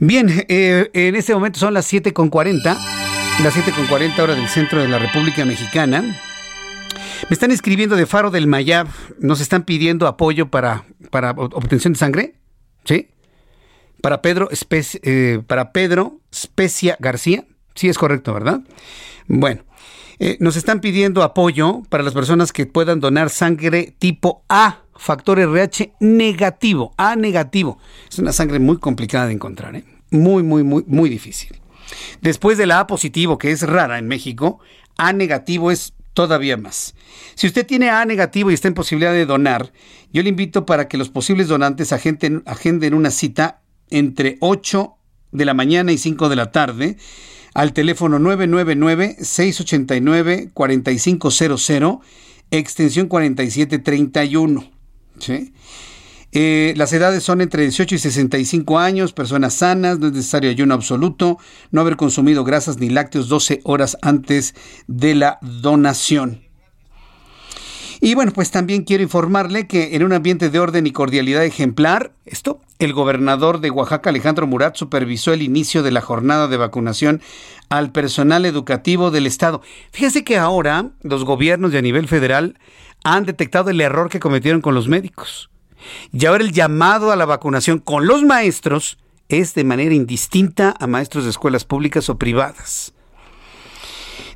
Bien, eh, en este momento son las 7.40, las 7.40 hora del centro de la República Mexicana. Me están escribiendo de Faro del Mayab, nos están pidiendo apoyo para, para obtención de sangre, ¿sí? Para Pedro, eh, para Pedro Specia García, sí es correcto, ¿verdad? Bueno, eh, nos están pidiendo apoyo para las personas que puedan donar sangre tipo A factor RH negativo, A negativo. Es una sangre muy complicada de encontrar, ¿eh? muy, muy, muy, muy difícil. Después de la A positivo, que es rara en México, A negativo es todavía más. Si usted tiene A negativo y está en posibilidad de donar, yo le invito para que los posibles donantes agenden, agenden una cita entre 8 de la mañana y 5 de la tarde al teléfono 999-689-4500, extensión 4731. Eh, las edades son entre 18 y 65 años, personas sanas, no es necesario ayuno absoluto, no haber consumido grasas ni lácteos 12 horas antes de la donación. Y bueno, pues también quiero informarle que en un ambiente de orden y cordialidad ejemplar, esto, el gobernador de Oaxaca, Alejandro Murat, supervisó el inicio de la jornada de vacunación al personal educativo del Estado. Fíjese que ahora los gobiernos de a nivel federal han detectado el error que cometieron con los médicos. Y ahora el llamado a la vacunación con los maestros es de manera indistinta a maestros de escuelas públicas o privadas.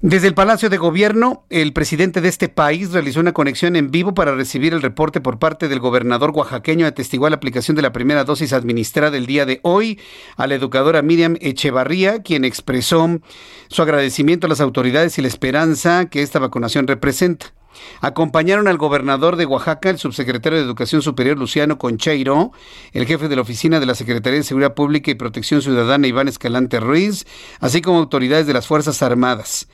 Desde el Palacio de Gobierno, el presidente de este país realizó una conexión en vivo para recibir el reporte por parte del gobernador oaxaqueño. Atestiguó la aplicación de la primera dosis administrada el día de hoy a la educadora Miriam Echevarría, quien expresó su agradecimiento a las autoridades y la esperanza que esta vacunación representa. Acompañaron al gobernador de Oaxaca, el subsecretario de Educación Superior Luciano Concheiro, el jefe de la oficina de la Secretaría de Seguridad Pública y Protección Ciudadana Iván Escalante Ruiz, así como autoridades de las Fuerzas Armadas.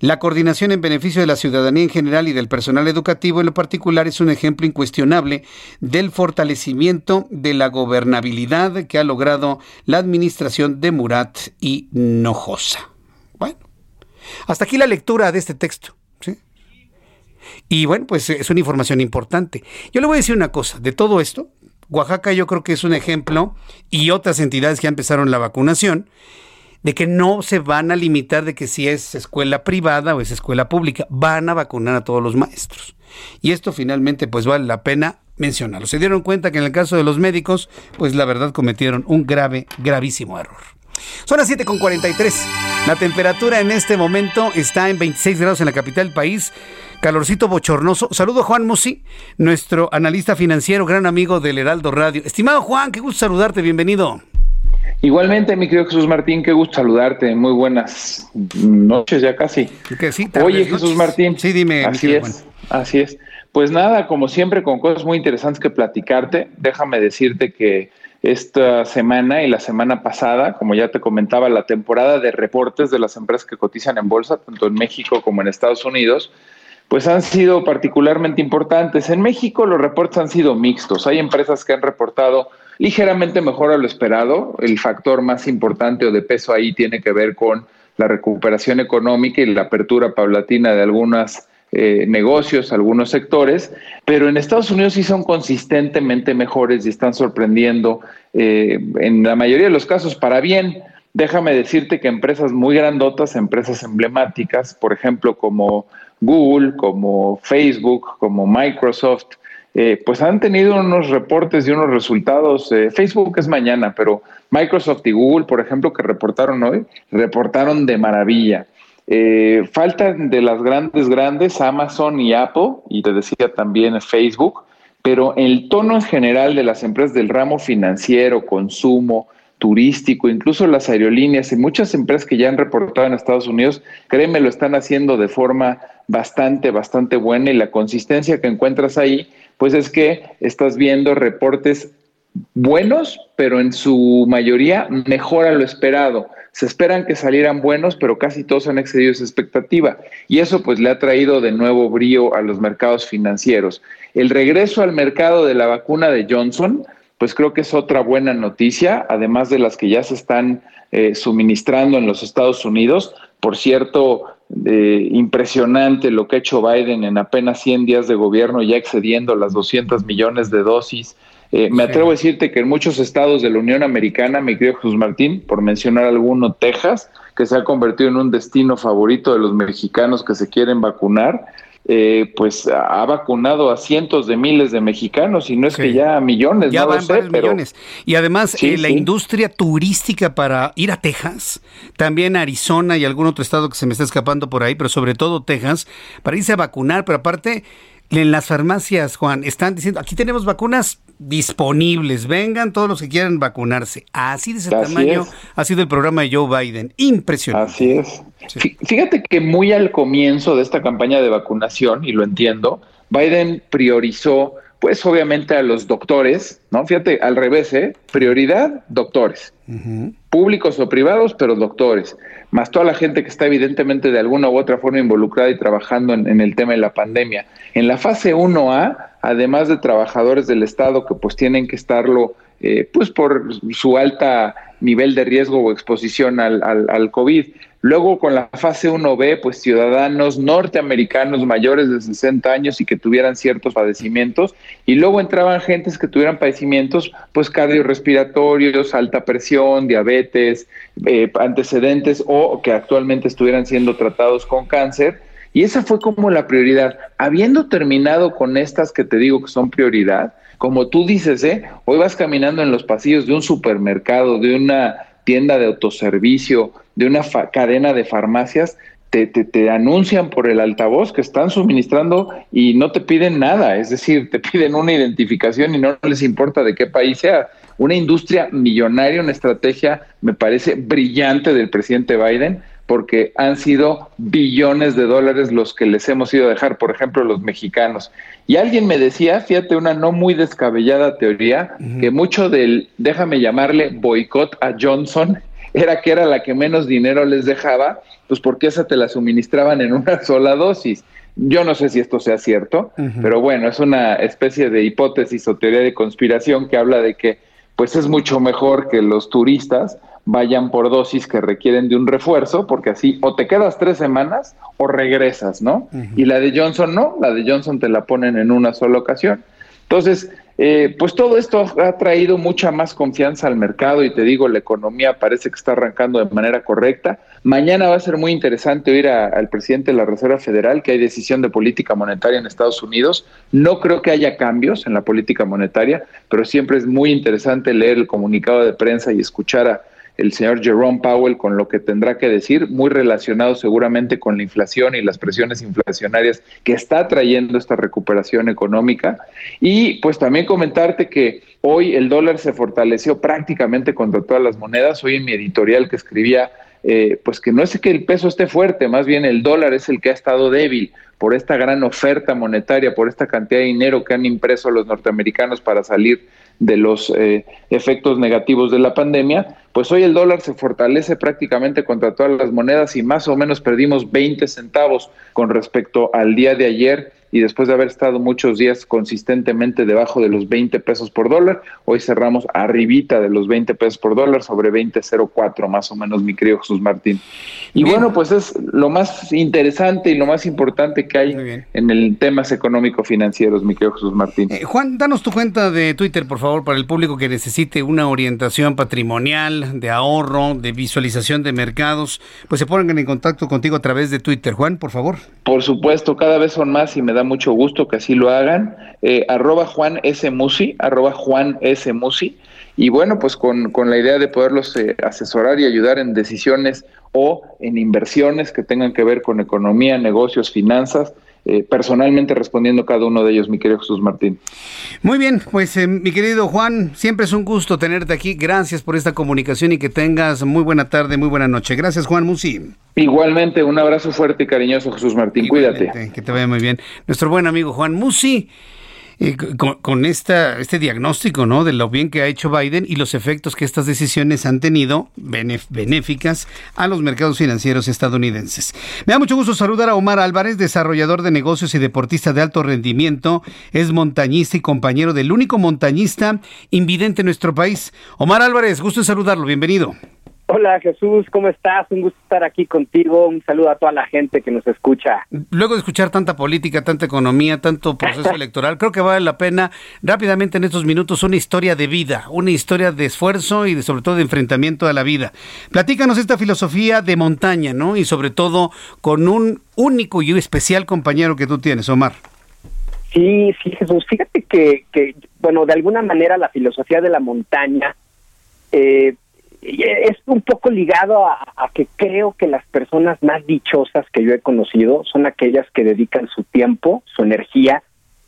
La coordinación en beneficio de la ciudadanía en general y del personal educativo en lo particular es un ejemplo incuestionable del fortalecimiento de la gobernabilidad que ha logrado la administración de Murat y Nojosa. Bueno, hasta aquí la lectura de este texto. Y bueno, pues es una información importante. Yo le voy a decir una cosa, de todo esto, Oaxaca yo creo que es un ejemplo y otras entidades que ya empezaron la vacunación de que no se van a limitar de que si es escuela privada o es escuela pública, van a vacunar a todos los maestros. Y esto finalmente pues vale la pena mencionarlo. Se dieron cuenta que en el caso de los médicos, pues la verdad cometieron un grave, gravísimo error. Son las 7.43. La temperatura en este momento está en 26 grados en la capital del país. Calorcito bochornoso. Saludo a Juan Musi, nuestro analista financiero, gran amigo del Heraldo Radio. Estimado Juan, qué gusto saludarte, bienvenido. Igualmente, mi querido Jesús Martín, qué gusto saludarte. Muy buenas noches ya casi. Oye, Jesús Martín. Sí, dime. Así es, así es. Pues nada, como siempre, con cosas muy interesantes que platicarte. Déjame decirte que esta semana y la semana pasada, como ya te comentaba, la temporada de reportes de las empresas que cotizan en bolsa, tanto en México como en Estados Unidos, pues han sido particularmente importantes. En México los reportes han sido mixtos. Hay empresas que han reportado ligeramente mejor a lo esperado. El factor más importante o de peso ahí tiene que ver con la recuperación económica y la apertura paulatina de algunos eh, negocios, algunos sectores, pero en Estados Unidos sí son consistentemente mejores y están sorprendiendo eh, en la mayoría de los casos para bien. Déjame decirte que empresas muy grandotas, empresas emblemáticas, por ejemplo, como Google, como Facebook, como Microsoft, eh, pues han tenido unos reportes y unos resultados. Eh, Facebook es mañana, pero Microsoft y Google, por ejemplo, que reportaron hoy, reportaron de maravilla. Eh, faltan de las grandes, grandes, Amazon y Apple, y te decía también Facebook, pero el tono en general de las empresas del ramo financiero, consumo, turístico, incluso las aerolíneas y muchas empresas que ya han reportado en Estados Unidos, créeme, lo están haciendo de forma bastante, bastante buena y la consistencia que encuentras ahí, pues es que estás viendo reportes buenos, pero en su mayoría mejor a lo esperado. Se esperan que salieran buenos, pero casi todos han excedido esa expectativa. Y eso pues le ha traído de nuevo brío a los mercados financieros. El regreso al mercado de la vacuna de Johnson, pues creo que es otra buena noticia, además de las que ya se están eh, suministrando en los Estados Unidos. Por cierto, eh, impresionante lo que ha hecho Biden en apenas 100 días de gobierno, ya excediendo las 200 millones de dosis. Eh, me atrevo a decirte que en muchos estados de la Unión Americana, mi querido Jesús Martín, por mencionar alguno, Texas, que se ha convertido en un destino favorito de los mexicanos que se quieren vacunar, eh, pues ha vacunado a cientos de miles de mexicanos y no es que ya a millones, ya no van sé, pero millones. Y además eh, la industria turística para ir a Texas, también Arizona y algún otro estado que se me está escapando por ahí, pero sobre todo Texas, para irse a vacunar, pero aparte en las farmacias, Juan, están diciendo, aquí tenemos vacunas disponibles, vengan todos los que quieran vacunarse. Así de ese tamaño ha sido el programa de Joe Biden. Impresionante. Así es. Fíjate que muy al comienzo de esta campaña de vacunación, y lo entiendo, Biden priorizó, pues obviamente a los doctores, ¿no? Fíjate, al revés, ¿eh? Prioridad, doctores. Públicos o privados, pero doctores. Más toda la gente que está evidentemente de alguna u otra forma involucrada y trabajando en, en el tema de la pandemia. En la fase 1A, además de trabajadores del Estado que pues tienen que estarlo eh, pues por su alta nivel de riesgo o exposición al, COVID. Luego con la fase 1B, pues ciudadanos norteamericanos mayores de 60 años y que tuvieran ciertos padecimientos. Y luego entraban gentes que tuvieran padecimientos, pues cardiorrespiratorios, alta presión, diabetes, eh, antecedentes o que actualmente estuvieran siendo tratados con cáncer. Y esa fue como la prioridad. Habiendo terminado con estas que te digo que son prioridad, como tú dices, ¿eh? hoy vas caminando en los pasillos de un supermercado, de una tienda de autoservicio, de una cadena de farmacias, te, te, te, anuncian por el altavoz que están suministrando y no te piden nada, es decir, te [laughs] piden una identificación y no les importa de qué país sea. Una industria millonaria, una estrategia, me parece brillante del presidente Biden, porque han sido billones de dólares los que les hemos ido a dejar, por ejemplo, los mexicanos. Y alguien me decía, fíjate, una no muy descabellada teoría, que mucho del, déjame llamarle, boicot a Johnson, era que era la que menos dinero les dejaba, pues porque esa te la suministraban en una [laughs] sola dosis. Yo no sé si esto sea cierto, pero bueno, es una especie de hipótesis o teoría de conspiración que habla de que pues es mucho mejor que los turistas vayan por dosis que requieren de un refuerzo, porque así o te quedas tres semanas o regresas, ¿no? Y la de Johnson no, la de Johnson te la ponen en una sola ocasión. Entonces, eh, pues todo esto ha traído mucha más confianza al mercado y te digo, la economía parece que está arrancando de manera correcta. Mañana va a ser muy interesante oír al presidente de la Reserva Federal que hay decisión de política monetaria en Estados Unidos. No creo que haya cambios en la política monetaria, pero siempre es muy interesante leer el comunicado de prensa y escuchar a el señor Jerome Powell con lo que tendrá que decir, muy relacionado seguramente con la inflación y las presiones inflacionarias que está trayendo esta recuperación económica. Y pues también comentarte que hoy el dólar se fortaleció prácticamente contra todas las monedas. Hoy en mi editorial que escribía, eh, pues que no es que el peso esté fuerte, más bien el dólar es el que ha estado débil por esta gran oferta monetaria, por esta cantidad de dinero que han impreso los norteamericanos para salir de los eh, efectos negativos de la pandemia, pues hoy el dólar se fortalece prácticamente contra todas las monedas y más o menos perdimos 20 centavos con respecto al día de ayer y después de haber estado muchos días consistentemente debajo de los 20 pesos por dólar, hoy cerramos arribita de los 20 pesos por dólar sobre 20.04 más o menos, mi querido Jesús Martín. Y bueno, pues es lo más interesante y lo más importante que hay en el temas económico-financieros, mi querido Jesús Martín. Eh, Juan, danos tu cuenta de Twitter, por favor, para el público que necesite una orientación patrimonial, de ahorro, de visualización de mercados, pues se pongan en contacto contigo a través de Twitter. Juan, por favor. Por supuesto, cada vez son más y me da mucho gusto que así lo hagan. Eh, arroba Juan S. Musi, arroba Juan S. Musi. Y bueno, pues con, con la idea de poderlos eh, asesorar y ayudar en decisiones o en inversiones que tengan que ver con economía, negocios, finanzas, eh, personalmente respondiendo cada uno de ellos, mi querido Jesús Martín. Muy bien, pues eh, mi querido Juan, siempre es un gusto tenerte aquí. Gracias por esta comunicación y que tengas muy buena tarde, muy buena noche. Gracias, Juan Musi. Igualmente, un abrazo fuerte y cariñoso, Jesús Martín. Cuídate. Que te vaya muy bien. Nuestro buen amigo Juan Musi con, con, esta, este diagnóstico ¿no? de lo bien que ha hecho Biden y los efectos que estas decisiones han tenido benéficas a los mercados financieros estadounidenses. Me da mucho gusto saludar a Omar Álvarez, desarrollador de negocios y deportista de alto rendimiento. Es montañista y compañero del único montañista invidente en nuestro país. Omar Álvarez, gusto en saludarlo. Bienvenido. Hola Jesús, ¿cómo estás? Un gusto estar aquí contigo. Un saludo a toda la gente que nos escucha. Luego de escuchar tanta política, tanta economía, tanto proceso [laughs] electoral, creo que vale la pena rápidamente en estos minutos una historia de vida, una historia de esfuerzo y de, sobre todo de enfrentamiento a la vida. Platícanos esta filosofía de montaña, ¿no? Y sobre todo con un único y especial compañero que tú tienes, Omar. Sí, sí, Jesús. Fíjate que, que bueno, de alguna manera la filosofía de la montaña... Eh, es un poco ligado a, que creo que las personas más dichosas que yo he conocido son aquellas que dedican su tiempo, su energía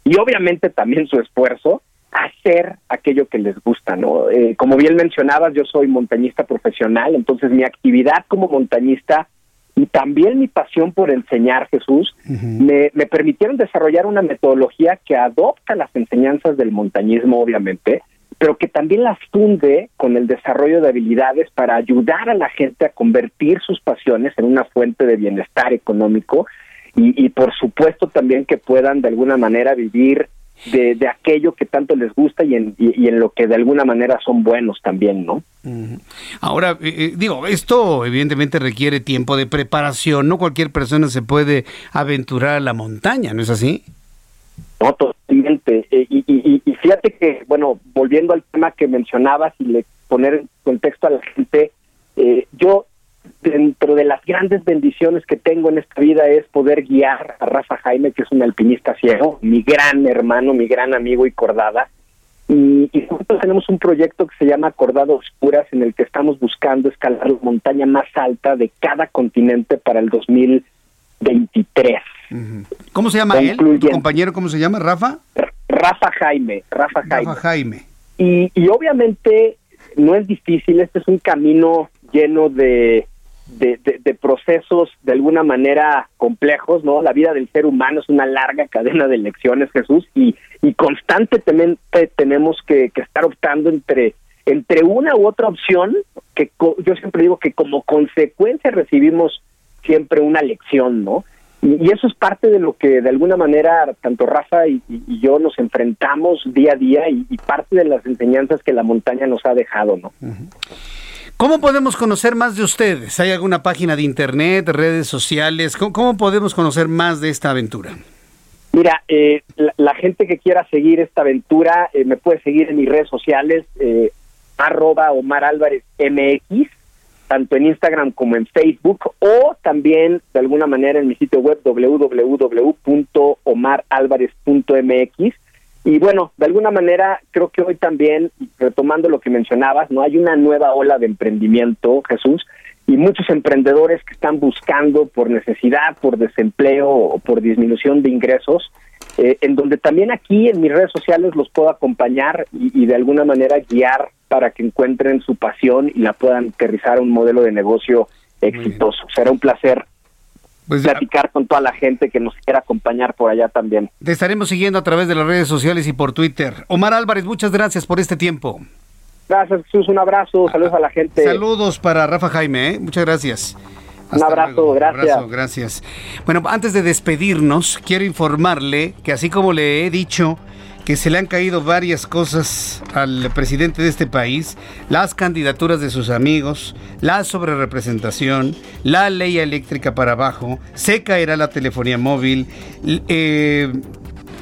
y obviamente también su esfuerzo a hacer aquello que les gusta, ¿no? Eh, como bien mencionabas, yo soy montañista profesional, entonces mi actividad como montañista y también mi pasión por enseñar Jesús me, me permitieron desarrollar una metodología que adopta las enseñanzas del montañismo, obviamente, pero que también las funde con el desarrollo de habilidades para ayudar a la gente a convertir sus pasiones en una fuente de bienestar económico y, por supuesto también que puedan de alguna manera vivir de, de aquello que tanto les gusta y en, y, en lo que de alguna manera son buenos también, ¿no? Ahora, eh, eh, digo, esto evidentemente requiere tiempo de preparación, no cualquier persona se puede aventurar a la montaña, ¿no es así? No, Eh, y, fíjate que, bueno, volviendo al tema que mencionabas y le poner en contexto a la gente, eh, yo dentro de las grandes bendiciones que tengo en esta vida es poder guiar a Rafa Jaime, que es un alpinista ciego, mi gran hermano, mi gran amigo y cordada. Y, y juntos tenemos un proyecto que se llama Cordado Oscuras, en el que estamos buscando escalar la montaña más alta de cada continente para el 2023. ¿Cómo se llama él? ¿Tu compañero cómo se llama? ¿Rafa? Rafa Jaime. Rafa Jaime. Rafa Jaime. Y, y obviamente no es difícil, este es un camino lleno de, de, procesos de alguna manera complejos, ¿no? La vida del ser humano es una larga cadena de lecciones, Jesús, y, y constantemente tenemos que, que estar optando entre entre una u otra opción, que yo siempre digo que como consecuencia recibimos siempre una lección, ¿no? Y, eso es parte de lo que de alguna manera tanto Rafa y, yo nos enfrentamos día a día y, parte de las enseñanzas que la montaña nos ha dejado, ¿no? ¿Cómo podemos conocer más de ustedes? ¿Hay alguna página de internet, redes sociales? ¿Cómo, podemos conocer más de esta aventura? Mira, eh, la, gente que quiera seguir esta aventura eh, me puede seguir en mis redes sociales, eh, arroba Omar Álvarez MX tanto en Instagram como en Facebook o también de alguna manera en mi sitio web www.omaralvarez.mx y bueno, de alguna manera creo que hoy también, retomando lo que mencionabas, no hay una nueva ola de emprendimiento, Jesús, y muchos emprendedores que están buscando por necesidad, por desempleo o por disminución de ingresos, eh, en donde también aquí en mis redes sociales los puedo acompañar y, de alguna manera guiar para que encuentren su pasión y la puedan aterrizar a un modelo de negocio exitoso. Será un placer pues platicar con toda la gente que nos quiera acompañar por allá también. Te estaremos siguiendo a través de las redes sociales y por Twitter. Omar Álvarez, muchas gracias por este tiempo. Gracias, Jesús. Un abrazo. Saludos a la gente. Saludos para Rafa Jaime. ¿eh? Muchas gracias. Un abrazo, gracias. gracias. Bueno, antes de despedirnos, quiero informarle que así como le he dicho que se le han caído varias cosas al presidente de este país, las candidaturas de sus amigos, la sobrerepresentación, la ley eléctrica para abajo, se caerá la telefonía móvil, eh,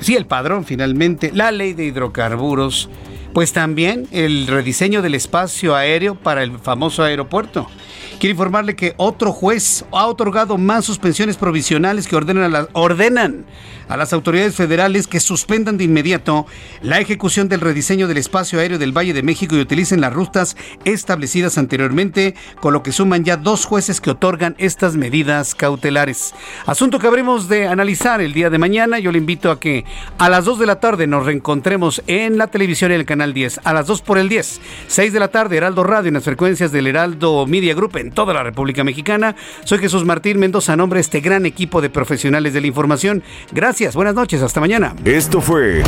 sí, el padrón finalmente, la ley de hidrocarburos, pues también el rediseño del espacio aéreo para el famoso aeropuerto. Quiero informarle que otro juez ha otorgado más suspensiones provisionales que ordenan a, ordenan a las autoridades federales que suspendan de inmediato la ejecución del rediseño del espacio aéreo del Valle de México y utilicen las rutas establecidas anteriormente, con lo que suman ya dos jueces que otorgan estas medidas cautelares. Asunto que habremos de analizar el día de mañana. Yo le invito a que a las 2 de la tarde nos reencontremos en la televisión y el canal 10. A las 2 por el 10. 6 de la tarde, Heraldo Radio en las frecuencias del Heraldo Media Group en toda la República Mexicana. Soy Jesús Martín Mendoza, nombre de este gran equipo de profesionales de la información. Buenas noches, hasta mañana. Esto fue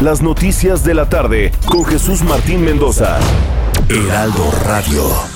Las Noticias de la Tarde con Jesús Martín Mendoza. Heraldo Radio.